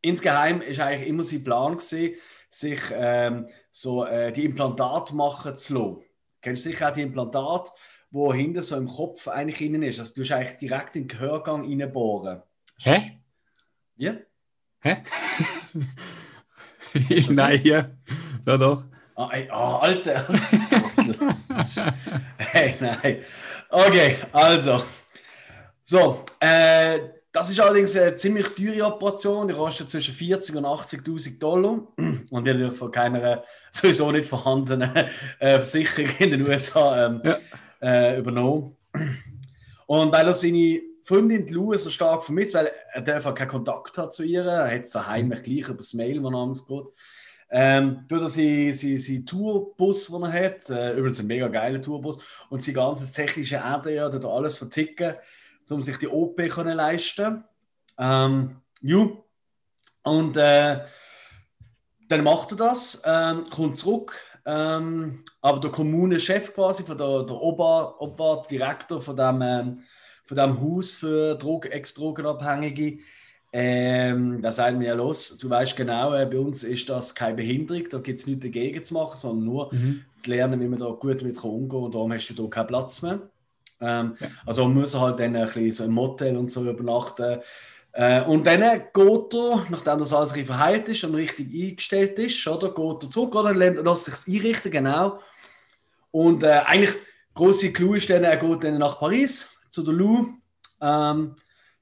insgeheim ist eigentlich immer sein Plan gewesen, sich ähm, so äh, die Implantate machen zu lassen. Kennst du sicher auch die Implantate, wo hinten so im Kopf eigentlich innen ist? Also du hast eigentlich direkt in den Gehörgang reinbohren. Hä? Ja? Hä? Nein, ja. Ja, doch. Ah, ey, ah, Alter. hey, nein. Okay, also. So, äh, das ist allerdings eine ziemlich teure Operation. Die kostet zwischen 40 und 80.000 Dollar und wird natürlich von keiner sowieso nicht vorhandenen äh, Versicherung in den USA ähm, ja. äh, übernommen. Und weil er seine Freundin Lou so stark vermisst, weil er einfach keinen Kontakt hat zu ihr, er hat es daheim mhm. gleich über das Mail, wo er geht. Ähm, er seinen sie, sie Tourbus, den er hat, äh, übrigens ein mega geiler Tourbus, und sein ganzes technische ja, tut alles verticken, um sich die OP zu leisten. Ähm, ja. Und äh, dann macht er das, ähm, kommt zurück, ähm, aber der Kommunenchef quasi, von der, der Ober, Oberdirektor von dem, ähm, von dem Haus für Drog, Ex-Drogenabhängige, ähm, da sagt mir ja los, du weißt genau, äh, bei uns ist das keine Behinderung, da gibt es nichts dagegen zu machen, sondern nur mhm. zu lernen, wie man da gut mit umgehen und darum hast du da keinen Platz mehr. Ähm, ja. Also man muss halt dann ein bisschen so im Motel und so übernachten. Äh, und dann geht er, nachdem das alles verheilt ist und richtig eingestellt ist, oder, geht er zurück oder lässt sich einrichten, genau. Und äh, eigentlich, große Clou ist dann, er geht dann nach Paris zu der Lou. Ähm,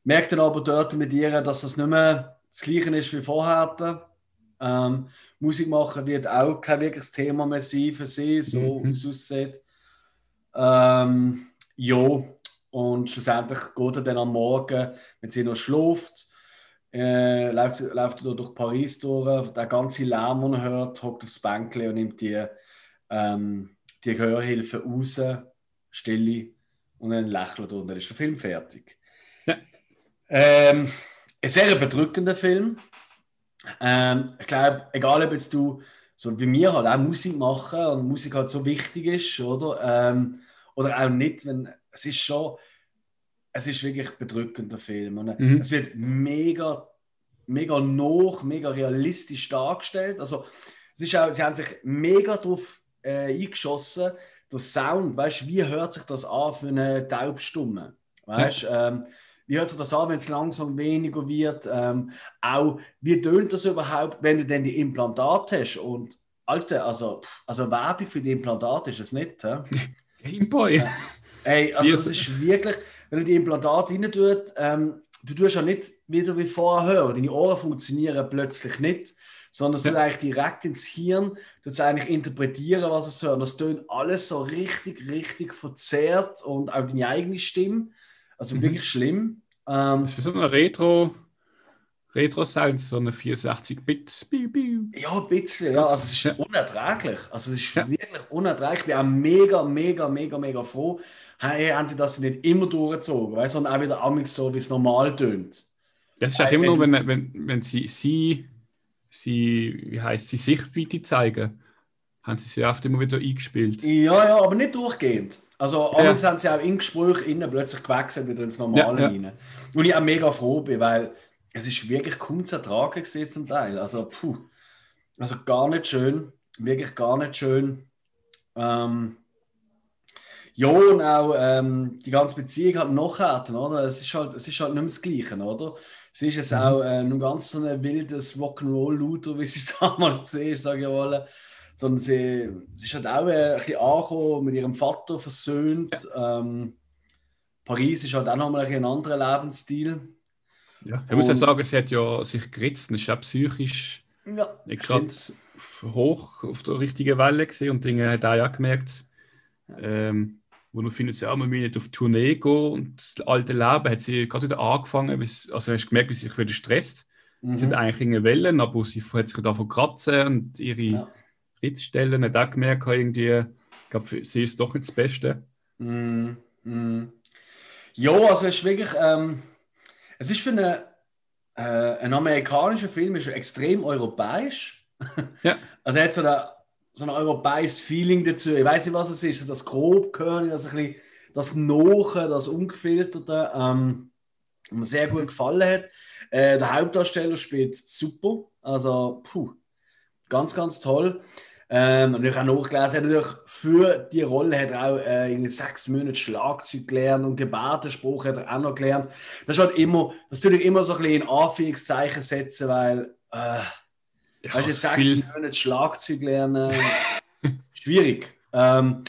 merkt dann aber dort mit ihr, dass das nicht mehr das Gleiche ist wie vorher. Ähm, Musik machen wird auch kein wirkliches Thema mehr sein für sie, so mhm. wie es aussieht. Ähm, ja, und schlussendlich geht er dann am Morgen, wenn sie noch schläft, äh, läuft, läuft er durch Paris durch, der ganze Lärm, den er hört, hockt aufs Bänkchen und nimmt die, ähm, die Hörhilfe raus, Stille, und dann lächelt er und dann ist der Film fertig. Ähm, ein sehr bedrückender Film. Ähm, ich glaube, egal ob jetzt du, so wie wir halt auch Musik machen und Musik halt so wichtig ist, oder? Ähm, oder auch nicht, wenn es ist schon, es ist wirklich ein bedrückender Film. Und mhm. Es wird mega, mega noch, mega realistisch dargestellt. Also, es ist auch, sie haben sich mega darauf äh, eingeschossen, der Sound, weißt wie hört sich das an für eine Taubstumme? Weißt ja. ähm, wie hört sich das an, wenn es langsam weniger wird? Ähm, auch, wie tönt das überhaupt, wenn du denn die Implantate hast? Und Alter, also, also Werbung für die Implantate ist es nicht. Gameboy. Ja. Ey, also das ist wirklich, wenn du die Implantate rein tust, ähm, du tust ja nicht wieder wie vorher hören. Deine Ohren funktionieren plötzlich nicht, sondern ja. du eigentlich direkt ins Hirn, du eigentlich interpretieren, was es hört. Das tönt alles so richtig, richtig verzerrt und auch deine eigene Stimme. Also mhm. wirklich schlimm. Ähm, das ist so ein Retro. Retro-Sound, so eine 64-Bit. Ja, ein bisschen, ja. Also es ist ja. unerträglich. Also es ist ja. wirklich unerträglich. Ich bin auch mega, mega, mega, mega froh, hey, haben sie das nicht immer durchgezogen, weißt, sondern auch wieder amix so, wie es normal tönt. Das ist auch immer nur, wenn, wenn, wenn sie, sie, sie, wie heißt sie, Sichtweite zeigen, haben sie sie oft immer wieder eingespielt. Ja, ja, aber nicht durchgehend. Also abends ja. haben sie auch in Gespräch innen plötzlich gewechselt wieder ins Normale ja, ja. rein. Und ich auch mega froh bin, weil es ist wirklich kaum zu ertragen gesehen zum Teil. Also, puh. Also gar nicht schön. Wirklich gar nicht schön. Ähm, ja, und auch ähm, die ganze Beziehung hat noch härter, oder? Es ist halt, es ist halt nicht mehr das Gleiche, oder? Es ist jetzt mhm. auch äh, ein ganz so ein wildes Rock'n'Roll-Looter, wie sie es damals gesehen sage ich mal sondern sie, sie ist halt auch ein bisschen angekommen, mit ihrem Vater versöhnt. Ja. Ähm, Paris ist halt auch nochmal ein, ein anderer Lebensstil. Ja, ich muss ja sagen, sie hat ja sich geritzt, ist ja psychisch ja, nicht gerade hoch auf der richtigen Welle gesehen und Dinge hat auch ja gemerkt, ähm, wo du findest, ja, man will nicht auf Tournee gehen und das alte Leben hat sie gerade wieder angefangen, also hast gemerkt, wie sie sich wieder stresst. Mhm. Sie hat eigentlich eine Wellen, aber sie hat sich davon kratzen und ihre ja. Ritzstellen hat auch gemerkt, irgendwie, ich glaube, sie ist doch nicht das Beste. Mm, mm. Ja, also es ist wirklich, ähm, es ist für eine, äh, einen amerikanischen Film ist extrem europäisch. Ja. Also er hat so, eine, so ein europäisches Feeling dazu. Ich weiß nicht, was es ist, das Grobkörnige, das ein bisschen, das Noche, das Ungefilterte, ähm, mir sehr gut gefallen hat. Äh, der Hauptdarsteller spielt super, also puh Ganz, ganz toll. Ähm, und ich habe nachgelesen, natürlich für die Rolle hat er auch äh, irgendwie sechs Monate Schlagzeug gelernt und Gebärdenspruch hat er auch noch gelernt. Das ist halt immer, das tue ich immer so ein bisschen in Anführungszeichen setzen, weil äh, ja, weißt du, sechs viel... Monate Schlagzeug lernen, schwierig. Ähm,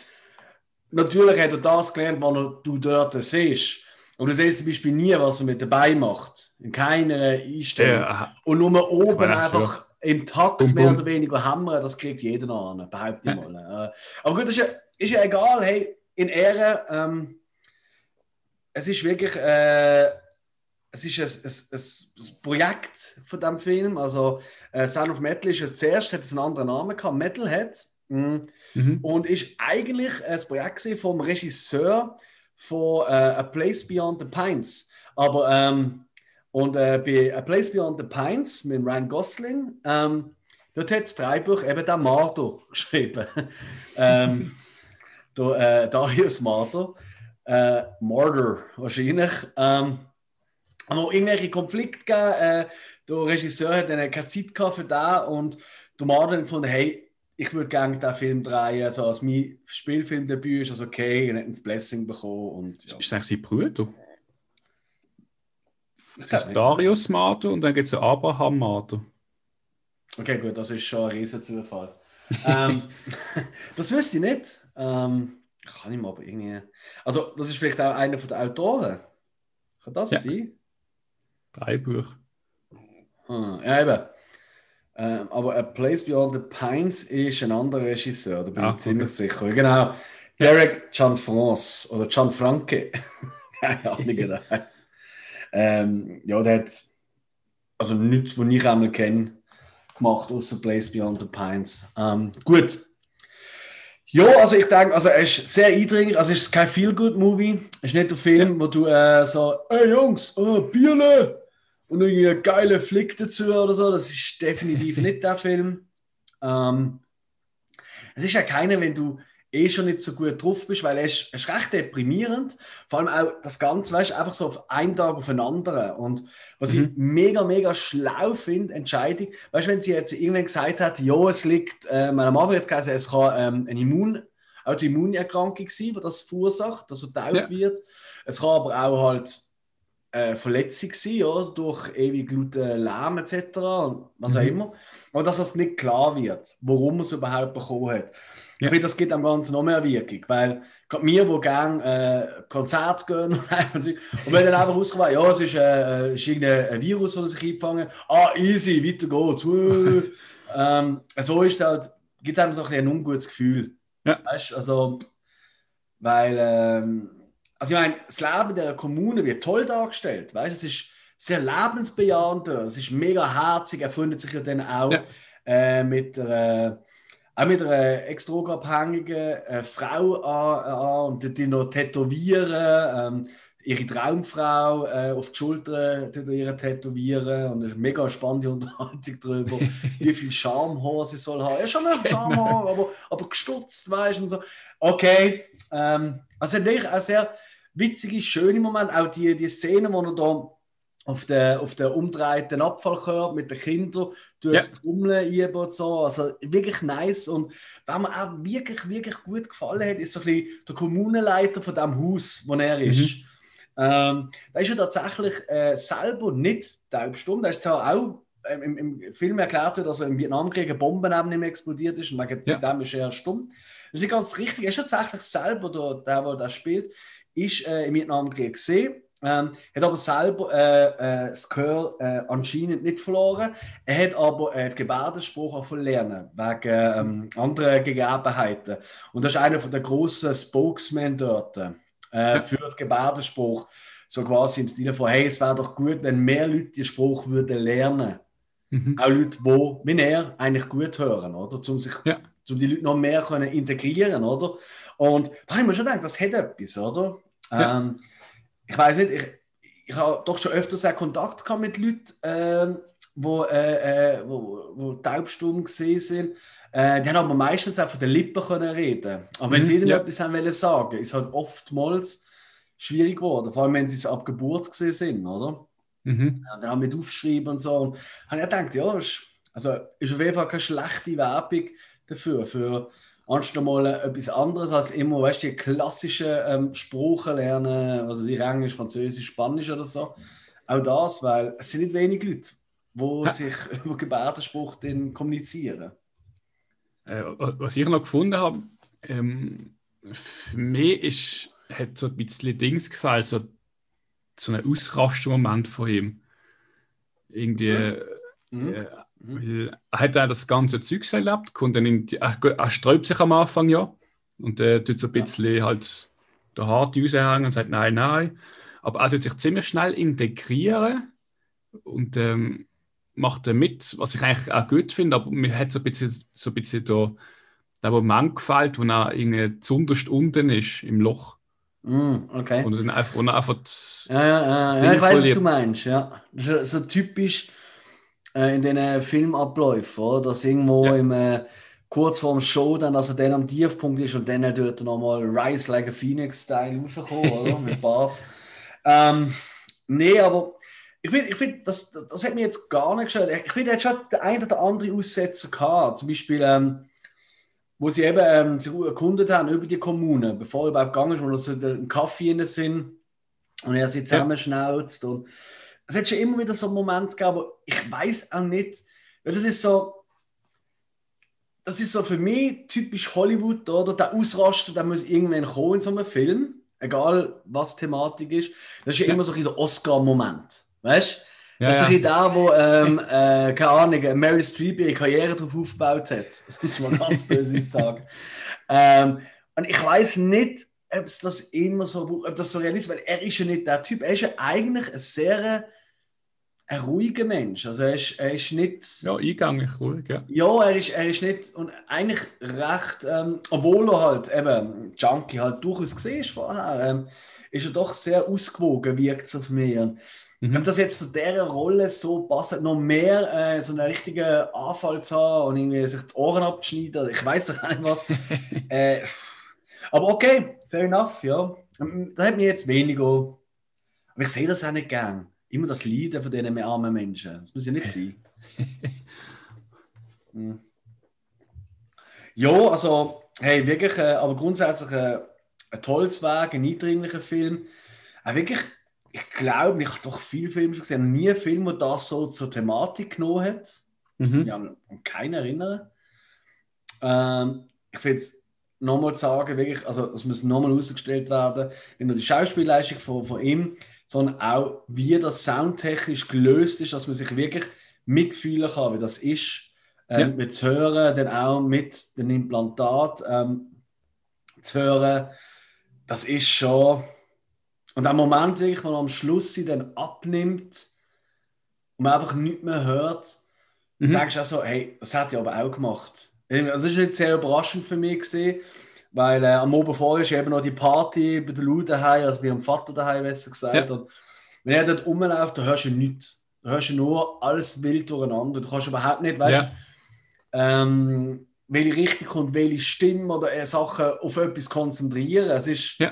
natürlich hat er das gelernt, was du dort siehst. Und du siehst zum Beispiel nie, was er mit dabei macht. In keiner Einstellung. Ja, und nur oben einfach im Takt bum, bum. mehr oder weniger hammern, das kriegt jeder noch an, behaupte ich mal. Aber gut, ist ja, ist ja egal. Hey, in Ehre, ähm, es ist wirklich äh, es ist ein, ein, ein, Projekt von diesem Film. Also, äh, Sound of Metal ist ja zuerst, hat es einen anderen Namen gehabt, Metalhead. Mm. Mhm. Und ist eigentlich ein Projekt vom Regisseur von äh, A Place Beyond the Pines. Aber ähm, und äh, bei A Place Beyond the Pines mit Ryan Gosling, ähm, dort hat das Drehbuch eben der Mardo geschrieben. ähm, der, äh, Darius Mardo. Äh, Murder wahrscheinlich. Ähm, aber irgendwelche Konflikte gegeben. Äh, der Regisseur hat dann keine Zeit gehabt für da und der Mardo hat gefunden, hey, ich würde gerne diesen Film drehen, also als mein Spielfilmdebüt ist das okay, er hat ein Blessing bekommen. Und, ja. Ist das eigentlich sein Bruder? Das ist Darius Mato und dann gibt es Abraham Mato. Okay, gut, das ist schon ein Riesenzufall. ähm, das wüsste ich nicht. Ähm, kann ich mal aber irgendwie. Also, das ist vielleicht auch einer der Autoren. Kann das ja. sein? Drei Bücher. Hm, ja, eben. Ähm, aber A Place Beyond the Pines ist ein anderer Regisseur, da bin ah, ich ziemlich okay. sicher. Genau. Derek Gianfrance oder Gianfranke. Keine Ahnung, wie der heißt. Ähm, ja, der hat also nichts, was ich einmal kenne, gemacht, außer Place Beyond the Pines. Ähm, gut. Ja, also ich denke, also er ist sehr eindringlich, also es ist kein Feel-Good-Movie. Es ist nicht der Film, ja. wo du äh, so, ey Jungs, oh, Bierle und irgendwie einen geilen Flick dazu oder so. Das ist definitiv nicht der Film. Ähm, es ist ja keiner, wenn du eh schon nicht so gut drauf bist, weil es ist, ist recht deprimierend. Vor allem auch das Ganze, weißt einfach so auf einen Tag auf einen anderen. Und was mhm. ich mega, mega schlau finde, Entscheidung, weißt wenn sie jetzt irgendwann gesagt hat, ja, es liegt, äh, meine Mama jetzt gesagt, es kann ähm, eine Immun, Autoimmunerkrankung sein, die das verursacht, dass er taub ja. wird. Es kann aber auch halt äh, Verletzung sein, oder? durch ewig lauten Lärm etc., was auch mhm. immer. Aber dass es nicht klar wird, warum er es überhaupt bekommen hat. Ich finde, das gibt am Ganzen noch mehr Wirkung, weil gerade wir, die gerne äh, Konzerte gehen und, und wenn dann einfach rauskommt, ja, es ist, äh, ist irgendein Virus, das sich eingefangen ah, easy, weiter geht's. ähm, so ist es halt, gibt es einem so ein, ein ungutes Gefühl. Ja. Weißt, also, weil, ähm, also ich meine, das Leben der Kommune wird toll dargestellt, weißt, es ist sehr lebensbejahend, es ist mega herzig, er findet sich ja dann auch ja. äh, mit der auch mit einer ex drogabhängigen äh, Frau an, an und die noch tätowieren. Ähm, ihre Traumfrau äh, auf die Schulter ihre tätowieren und eine mega spannende Unterhaltung darüber, wie viel Schamhaar sie soll haben. Ja, schon ein Schamhaar, aber, aber gestutzt, weißt du, und so. Okay, ähm, also natürlich auch sehr witzige, schöne Momente, auch die, die Szene, wo er da auf den, auf den umdrehten Abfallkörper mit den Kindern durch ja. Trommeln und so. Also wirklich nice. Und was mir auch wirklich, wirklich gut gefallen hat, ist so ein bisschen der Kommunenleiter von dem Haus, wo er ist. Mhm. Ähm, der ist ja tatsächlich äh, selber nicht taubstumm. Der ist zwar auch ähm, im, im, Film erklärt, dass er im Vietnamkrieg eine Bombe neben ihm explodiert ist und wegen ja. dem ist er stumm. Das ist nicht ganz richtig. Er ist tatsächlich selber, der, der, der das spielt, ist äh, im Vietnamkrieg gesehen ähm, hat aber selber äh, äh, das Gehör äh, anscheinend nicht verloren. Er hat aber äh, den Gebärdenspruch auch verlernen, wegen ähm, anderen Gegebenheiten. Und das ist einer der grossen Spokesmen dort äh, für den Gebärdenspruch. So quasi im Sinne von, hey, es wäre doch gut, wenn mehr Leute den Spruch würden lernen. Mhm. Auch Leute, die, wie er, eigentlich gut hören, oder? Um, sich, ja. um die Leute noch mehr können integrieren, oder? Und da habe ich mir schon gedacht, das hat etwas, oder? Ja. Ähm, ich weiß nicht, ich, ich habe doch schon öfters auch Kontakt gehabt mit Leuten, äh, wo, äh, wo, wo taubstumm gesehen sind. Äh, die haben aber meistens auch von den Lippen können reden. Aber wenn mhm, sie irgendetwas ja. haben wollen sagen, ist halt oftmals schwierig geworden, vor allem wenn sie es ab Geburt gesehen sind, oder? Mhm. Ja, dann haben wir aufgeschrieben und so. Und habe ich gedacht, ja, ist, Also ist auf jeden Fall keine schlechte Werbung dafür, für anstatt mal etwas anderes als immer, weißt du, die klassischen ähm, Sprachen lernen, also die Englisch, Französisch, Spanisch oder so. Auch das, weil es sind nicht wenige Leute, die sich über Gebärdensprache kommunizieren. Äh, was ich noch gefunden habe, ähm, für mich ist, hat so ein bisschen Dings gefallen, so, so ein Ausraster-Moment von ihm. Irgendwie. Mhm. Äh, weil er hat auch das ganze Zeug erlebt, kommt dann in die, er, er sträubt sich am Anfang ja und er tut so ein bisschen ja. halt der Harte raushängen und sagt nein, nein. Aber er tut sich ziemlich schnell integrieren und ähm, macht mit, was ich eigentlich auch gut finde, aber mir hat so ein bisschen, so ein bisschen da, der Moment gefällt, wo er irgendwie zunderst unten ist im Loch. Mm, okay. Und dann einfach, und einfach ja, ja, ja, ja ich weiß, was du meinst. Ja. Das ist so typisch äh, in den Filmabläufen, oder? dass irgendwo ja. im, äh, kurz vorm Show dann, also dann am Tiefpunkt ist und dann dort nochmal Rise like a Phoenix-Style raufkommen, oder? Mit Bart. Ähm, nee, aber ich finde, ich find, das, das hat mir jetzt gar nicht gestört. Ich finde, er hat schon der ein oder andere Aussetzer gehabt. Zum Beispiel, ähm, wo sie eben ähm, sich erkundet haben über die Kommune, bevor er überhaupt gegangen ist, wo sie im Kaffee sind und er sie zusammenschnauzt. Und es hat schon immer wieder so einen Moment gegeben, aber ich weiß auch nicht, weil das ist so, das ist so für mich typisch Hollywood, oder? Der Ausraster, der muss irgendwann kommen in so einem Film, egal was die Thematik ist. Das ist ja, ja. immer so ein Oscar-Moment, weißt du? Ja, das ist ja. der, wo, ähm, äh, keine Ahnung, Mary Streep ihre Karriere darauf aufgebaut hat. Das muss man ganz böse sagen. Ähm, und ich weiß nicht, ob das immer so, ob das so real ist, weil er ist ja nicht der Typ. Er ist ja eigentlich ein sehr ein ruhiger Mensch. Also er ist, er ist nicht. Ja, eingängig ruhig, ja. Ja, er ist, er ist nicht. Und eigentlich recht, ähm, obwohl er halt eben Junkie halt durchaus gesehen ist vorher, ähm, ist er doch sehr ausgewogen, wirkt es auf mich. Und mhm. Ob das jetzt zu dieser Rolle so passt, noch mehr äh, so einen richtigen Anfall zu haben und irgendwie sich die Ohren abzuschneiden, ich weiß doch nicht was. äh, aber okay, fair enough, ja. Ähm, da hat mir jetzt weniger. Aber ich sehe das auch nicht gern immer das Leiden von diesen armen Menschen. Das muss ja nicht sein. hm. Ja, also, hey, wirklich, äh, aber grundsätzlich äh, ein tolles Weg, ein eindringlicher Film. Auch wirklich, ich glaube, ich habe doch viele Filme schon gesehen, nie einen Film, der das so zur Thematik genommen hat. Mhm. Ich kann mich keinen erinnern. Ähm, ich finde es nochmal sagen, wirklich, also das muss nochmal ausgestellt werden, nicht nur die Schauspielleistung von, von ihm, sondern auch, wie das soundtechnisch gelöst ist, dass man sich wirklich mitfühlen kann, wie das ist, ähm, ja. mit zu hören, dann auch mit dem Implantat ähm, zu hören, das ist schon. Und der Moment, wirklich, wo man am Schluss sie dann abnimmt und man einfach nichts mehr hört, mhm. denkst du auch so, hey, das hat ich aber auch gemacht. Das ist nicht sehr überraschend für mich gesehen, weil äh, am Abend vorher ist eben noch die Party bei der Lou daheim, also bei ihrem Vater daheim, besser gesagt. Ja. Und wenn er dort rumläuft, dann hörst du nichts. Da hörst du nur alles wild durcheinander. Du kannst überhaupt nicht, weißt ja. ähm, welche Richtung kommt, welche Stimme oder äh, Sachen auf etwas konzentrieren. Es ist, ja.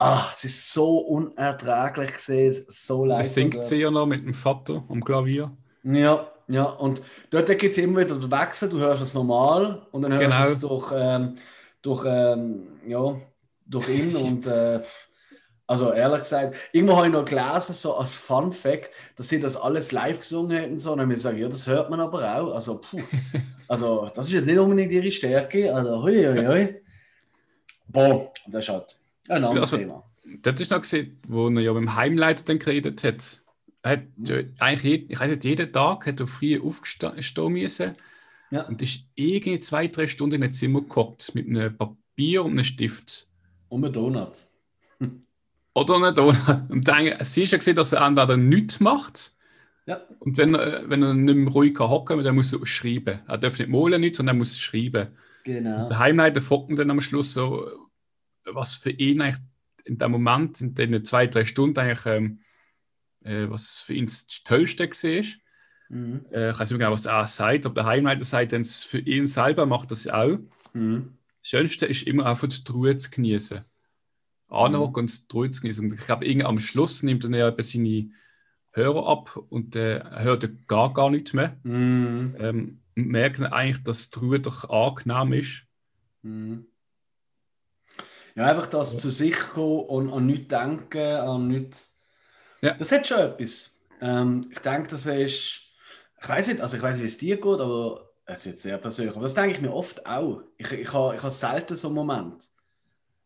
ah, es ist so unerträglich gesehen, so leid. Es singt sie ja noch mit dem Vater am Klavier. Ja, ja. Und dort gibt es immer wieder den Wechsel. Du hörst es normal und dann hörst du genau. es durch. Ähm, durch, ähm, ja, durch ihn und äh, also ehrlich gesagt, irgendwo habe ich noch gelesen, so als Fun Fact, dass sie das alles live gesungen hätten. So, und dann habe ich gesagt, ja, das hört man aber auch. Also, puh, also das ist jetzt nicht unbedingt ihre Stärke. Also, hui, hui, hui. Boah, das ist halt ein anderes also, Thema. Das ist noch gesehen, wo er ja mit dem Heimleiter dann geredet hat. Er hat mhm. eigentlich, ich weiß nicht, jeden Tag hat er früh aufgestehen müssen ja. Und ist irgendwie zwei, drei Stunden in ein Zimmer gehockt mit einem Papier und einem Stift. Und einem Donut. Oder einem Donut. Und dann, sie ist ja gesehen, dass er entweder nichts macht. Ja. Und wenn er, wenn er nicht mehr ruhig hocken kann, dann muss er schreiben. Er darf nicht malen, nicht, sondern er muss schreiben. Genau. der Heimleiter fragt dann am Schluss so, was für ihn eigentlich in dem Moment, in den zwei, drei Stunden eigentlich, ähm, äh, was für ihn das Tollste war. Mhm. Äh, ich weiß nicht genau, was er sagt, aber der Heimleiter sagt, denn für ihn selber macht das auch. Mhm. Das Schönste ist immer einfach die Ruhe zu genießen. Anhocken mhm. und die Ruhe zu genießen. Und ich glaube, am Schluss nimmt er ja seine Hörer ab und äh, hört gar, gar nichts mehr. Mm. Ähm, und merken eigentlich, dass die Ruhe doch angenehm ist. Mhm. Ja, einfach das zu sich kommen und an nichts denken, an nichts. Ja. Das hat schon etwas. Ähm, ich denke, das ist. Ich weiß nicht, also ich weiß nicht, wie es dir geht, aber es wird sehr persönlich. Aber das denke ich mir oft auch. Ich, ich habe ich ha selten so einen Moment.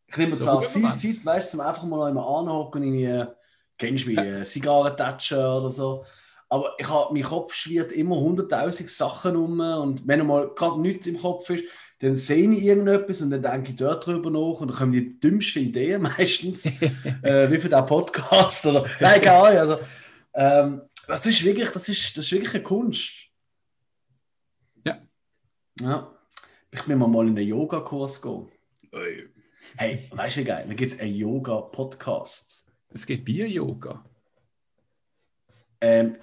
Ich nehme mir So zwar viel Moment. Zeit, weißt du, um einfach mal einmal anhocken und irgendwie, kennst du mich. Zigarren tatschen oder so. Aber ich habe, mein Kopf schwirrt immer hunderttausend Sachen um und wenn einmal gerade nichts im Kopf ist, dann sehe ich irgendetwas und dann denke ich dort drüber nach und dann kommen die dümmsten Ideen meistens, äh, wie für den Podcast oder nein, keine Ahnung. Also, ähm, das ist wirklich, das ist, das ist wirklich eine Kunst. Ja. Ja. Ich will mal mal in einen Yoga-Kurs gehen. Hey, weißt du wie geil? Da gibt es einen Yoga-Podcast. Es geht Bier-Yoga. Ähm,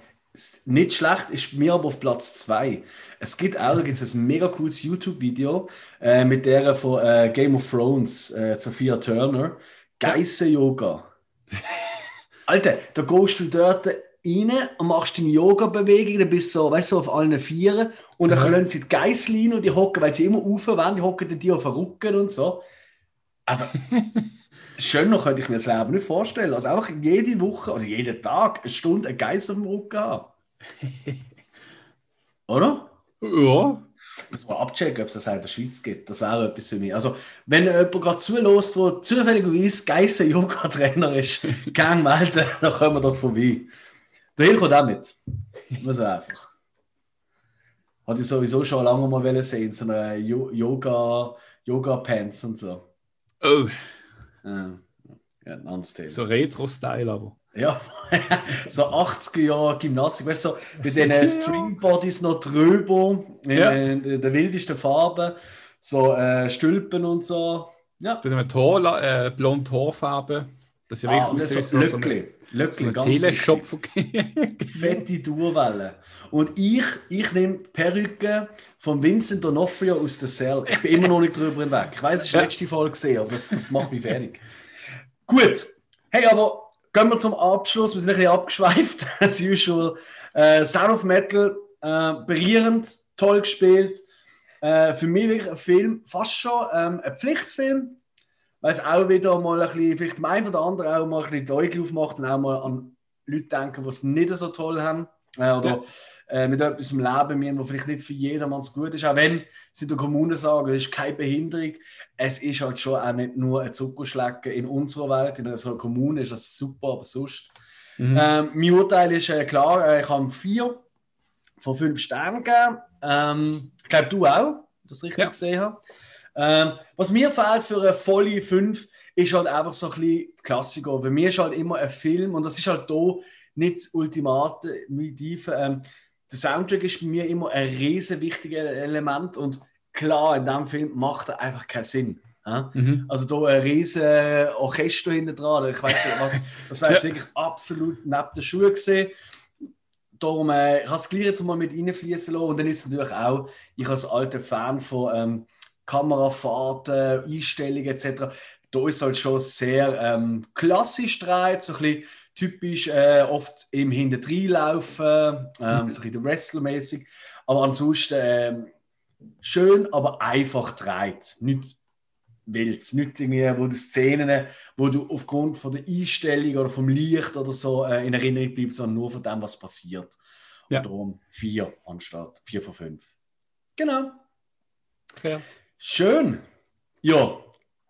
nicht schlecht, ist mir aber auf Platz 2. Es gibt auch, da gibt es ein mega cooles YouTube-Video äh, mit der von äh, Game of Thrones, äh, Sophia Turner. Geissen-Yoga. Alter, da gehst du dort rein und machst deine Yoga-Bewegung, dann bist du so, weißt so auf allen Vieren und dann können sie die Geißlein und die hocken, weil sie immer rauf wollen, die hocken dann die auf den Rücken und so. Also, schöner könnte ich mir das Leben nicht vorstellen. Also einfach jede Woche oder jeden Tag eine Stunde einen Geiss auf dem Rücken haben. Oder? Ja. Muss mal abchecken, ob es das auch in der Schweiz gibt. Das wäre etwas für mich. Also, wenn jemand gerade zulässt, der zufälligerweise Geissen Yoga-Trainer ist, gerne melden, dann kommen wir doch vorbei. Der Hill kommt auch mit. Muss er einfach. Hatte ich sowieso schon lange mal wollen sehen, so eine Yo- Yoga, Yoga-Pants und so. Oh, Ja, ja ein anderes Thema. so Retro-Style aber. Ja, so 80er Jahre Gymnastik, weißt du, so mit den Stringbodies noch drüber, in, Ja. in, der wildesten Farbe, so äh, Stülpen und so. Ja, Dann haben wir Haar, äh, blonde Haarfarbe. Das ist ja ah, wirklich und aussieht so so, so Löckli, so ganz. Teleshop. fette Durwelle. Und ich, ich nehme Perücke von Vincent D'Onofrio aus der Cell. Ich bin immer noch nicht drüber hinweg. Ich weiß, es ist die letzte Folge gesehen, aber das, das macht mich fertig. Gut. Hey, aber gehen wir zum Abschluss. Wir sind ein bisschen abgeschweift, as usual. Äh, Sound of Metal, äh, berührend, toll gespielt. Äh, für mich wirklich ein Film, fast schon ähm, ein Pflichtfilm, weil es auch wieder mal ein bisschen, vielleicht dem einen oder anderen auch mal ein bisschen die Augen aufmacht und auch mal an Leute denken, die es nicht so toll haben. Äh, oder äh, mit etwas im Leben müssen, was vielleicht nicht für jedermann so gut ist. Auch wenn sie der Kommune sagen, es ist keine Behinderung, es ist halt schon auch nicht nur ein Zuckerschlecken in unserer Welt. In so einer Kommune ist das super, aber sonst. Mhm. Ähm, mein Urteil ist äh, klar, äh, ich habe vier von fünf Sternen gegeben. Ähm, ich glaube, du auch, das ich richtig Ja. gesehen habe. Ähm, was mir fehlt für eine volle 5 ist halt einfach so ein bisschen Klassiker. Für mich ist halt immer ein Film und das ist halt da nicht das Ultimative. Ähm, der Soundtrack ist bei mir immer ein riesen wichtiges Element und klar, in diesem Film macht er einfach keinen Sinn. Ja? Mhm. Also da ein riesen Orchester hinten dran. Ich weiß nicht, was. Das wäre jetzt wirklich absolut neben den Schuhen gesehen. Darum, äh, ich habe es gleich jetzt mal mit reinfließen lassen. Und dann ist es natürlich auch, ich als alter Fan von ähm, Kamerafahrten, Einstellungen etc. Da ist es halt schon sehr ähm, klassisch dreht, so ein bisschen typisch äh, oft im Hinterdreinlaufen, ähm, so ein bisschen Wrestler-mäßig. Aber ansonsten ähm, schön, aber einfach dreht. Nicht wild. Nicht irgendwie, wo du Szenen, wo du aufgrund von der Einstellung oder vom Licht oder so äh, in Erinnerung bleibst, sondern nur von dem, was passiert. Ja. Und darum vier anstatt vier von fünf. Genau. Fair. Schön. Ja,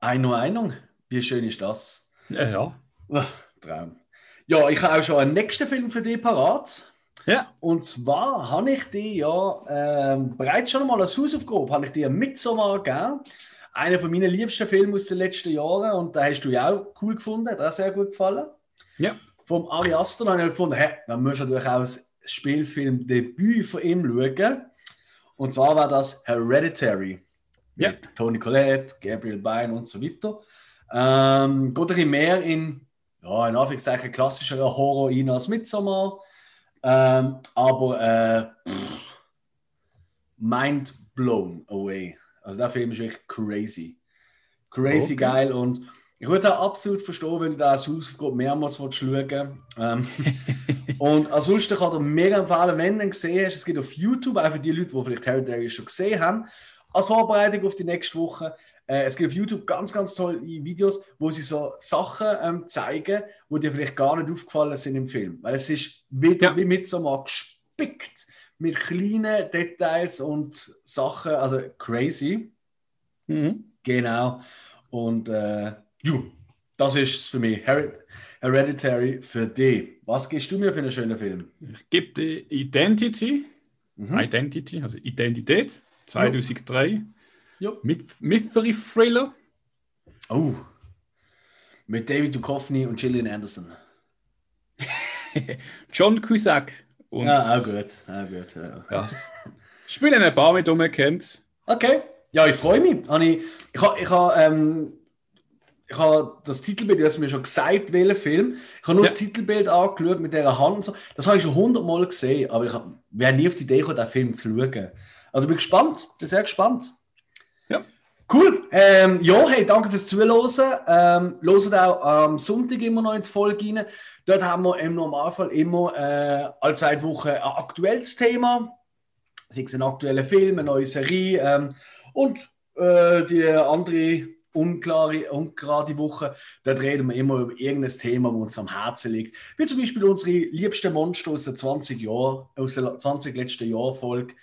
eine Meinung. Wie schön ist das? Ja, ja. Ach, Traum. Ja, ich habe auch schon einen nächsten Film für dich parat. Ja. Und zwar habe ich dir ja ähm, bereits schon mal als Hausaufgabe, habe ich dir Midsommar gegeben. Einer von meinen liebsten Filme aus den letzten Jahren und da hast du ja auch cool gefunden, hat auch sehr gut gefallen. Ja. Vom Ari Aster habe ich gefunden, hä, dann musst du natürlich auch das Spielfilmdebüt von ihm schauen. Und zwar war das Hereditary. Ja. Toni Collette, Gabriel Byrne und so weiter. Ähm, geht ein bisschen mehr in, ja, in Anführungszeichen klassischerer Horror rein als Midsommar. Ähm, aber äh, pff, mind blown away. Also der Film ist wirklich crazy. Crazy Okay. geil und Ich würde es auch absolut verstehen, wenn du da als Hausaufgabe mehrmals schauen. Ähm, und ansonsten kann ich dir mega empfehlen, wenn du ihn gesehen hast, es geht auf YouTube, auch für die Leute, die vielleicht Hereditary schon gesehen haben, als Vorbereitung auf die nächste Woche. Äh, es gibt auf YouTube ganz, ganz tolle Videos, wo sie so Sachen ähm, zeigen, wo dir vielleicht gar nicht aufgefallen sind im Film. Weil es ist wieder Ja. wie mit so mal gespickt mit kleinen Details und Sachen, also crazy. Mhm. Genau. Und äh, ju, das ist es für mich. Her Hereditary für dich. Was gibst du mir für einen schönen Film? Ich gebe die Identity, Mhm. Identity, also Identität, 2003. Ja. Myth Mystery Thriller. Oh. Mit David Duchovny und Gillian Anderson. John Cusack. Und Ja, auch gut. Auch gut ja. Ja, spielen ein paar mit um, kennt. Okay. Ja, ich freue mich. Habe Ich, ich habe ich ähm, ich ha das Titelbild, du hast mir schon gesagt, welcher Film. Ich habe nur Ja. das Titelbild angeschaut mit dieser Hand. und So. Das habe ich schon hundertmal gesehen, aber ich wäre nie auf die Idee gekommen, den Film zu schauen. Also bin gespannt, bin sehr gespannt. Ja. Cool. Ähm, ja, hey, danke fürs Zuhören. Ähm, loset auch am Sonntag immer noch in die Folge rein. Dort haben wir im Normalfall immer äh, alle zwei Wochen ein aktuelles Thema. Sei es ein aktueller Film, eine neue Serie ähm, und äh, die andere unklare, ungerade Woche, dort reden wir immer über irgendein Thema, das uns am Herzen liegt. Wie zum Beispiel unsere liebsten Monster aus den 20 Jahren, aus der 20 letzten Jahr Folge.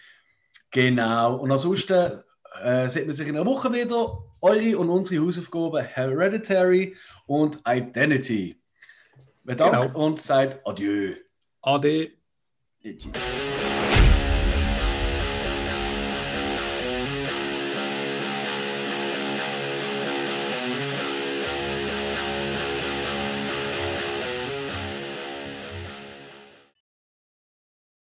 Genau. Und ansonsten äh, sieht man sich in einer Woche wieder. Eure und unsere Hausaufgaben Hereditary und Identity. Bedankt Genau. und sagt Adieu. Ade.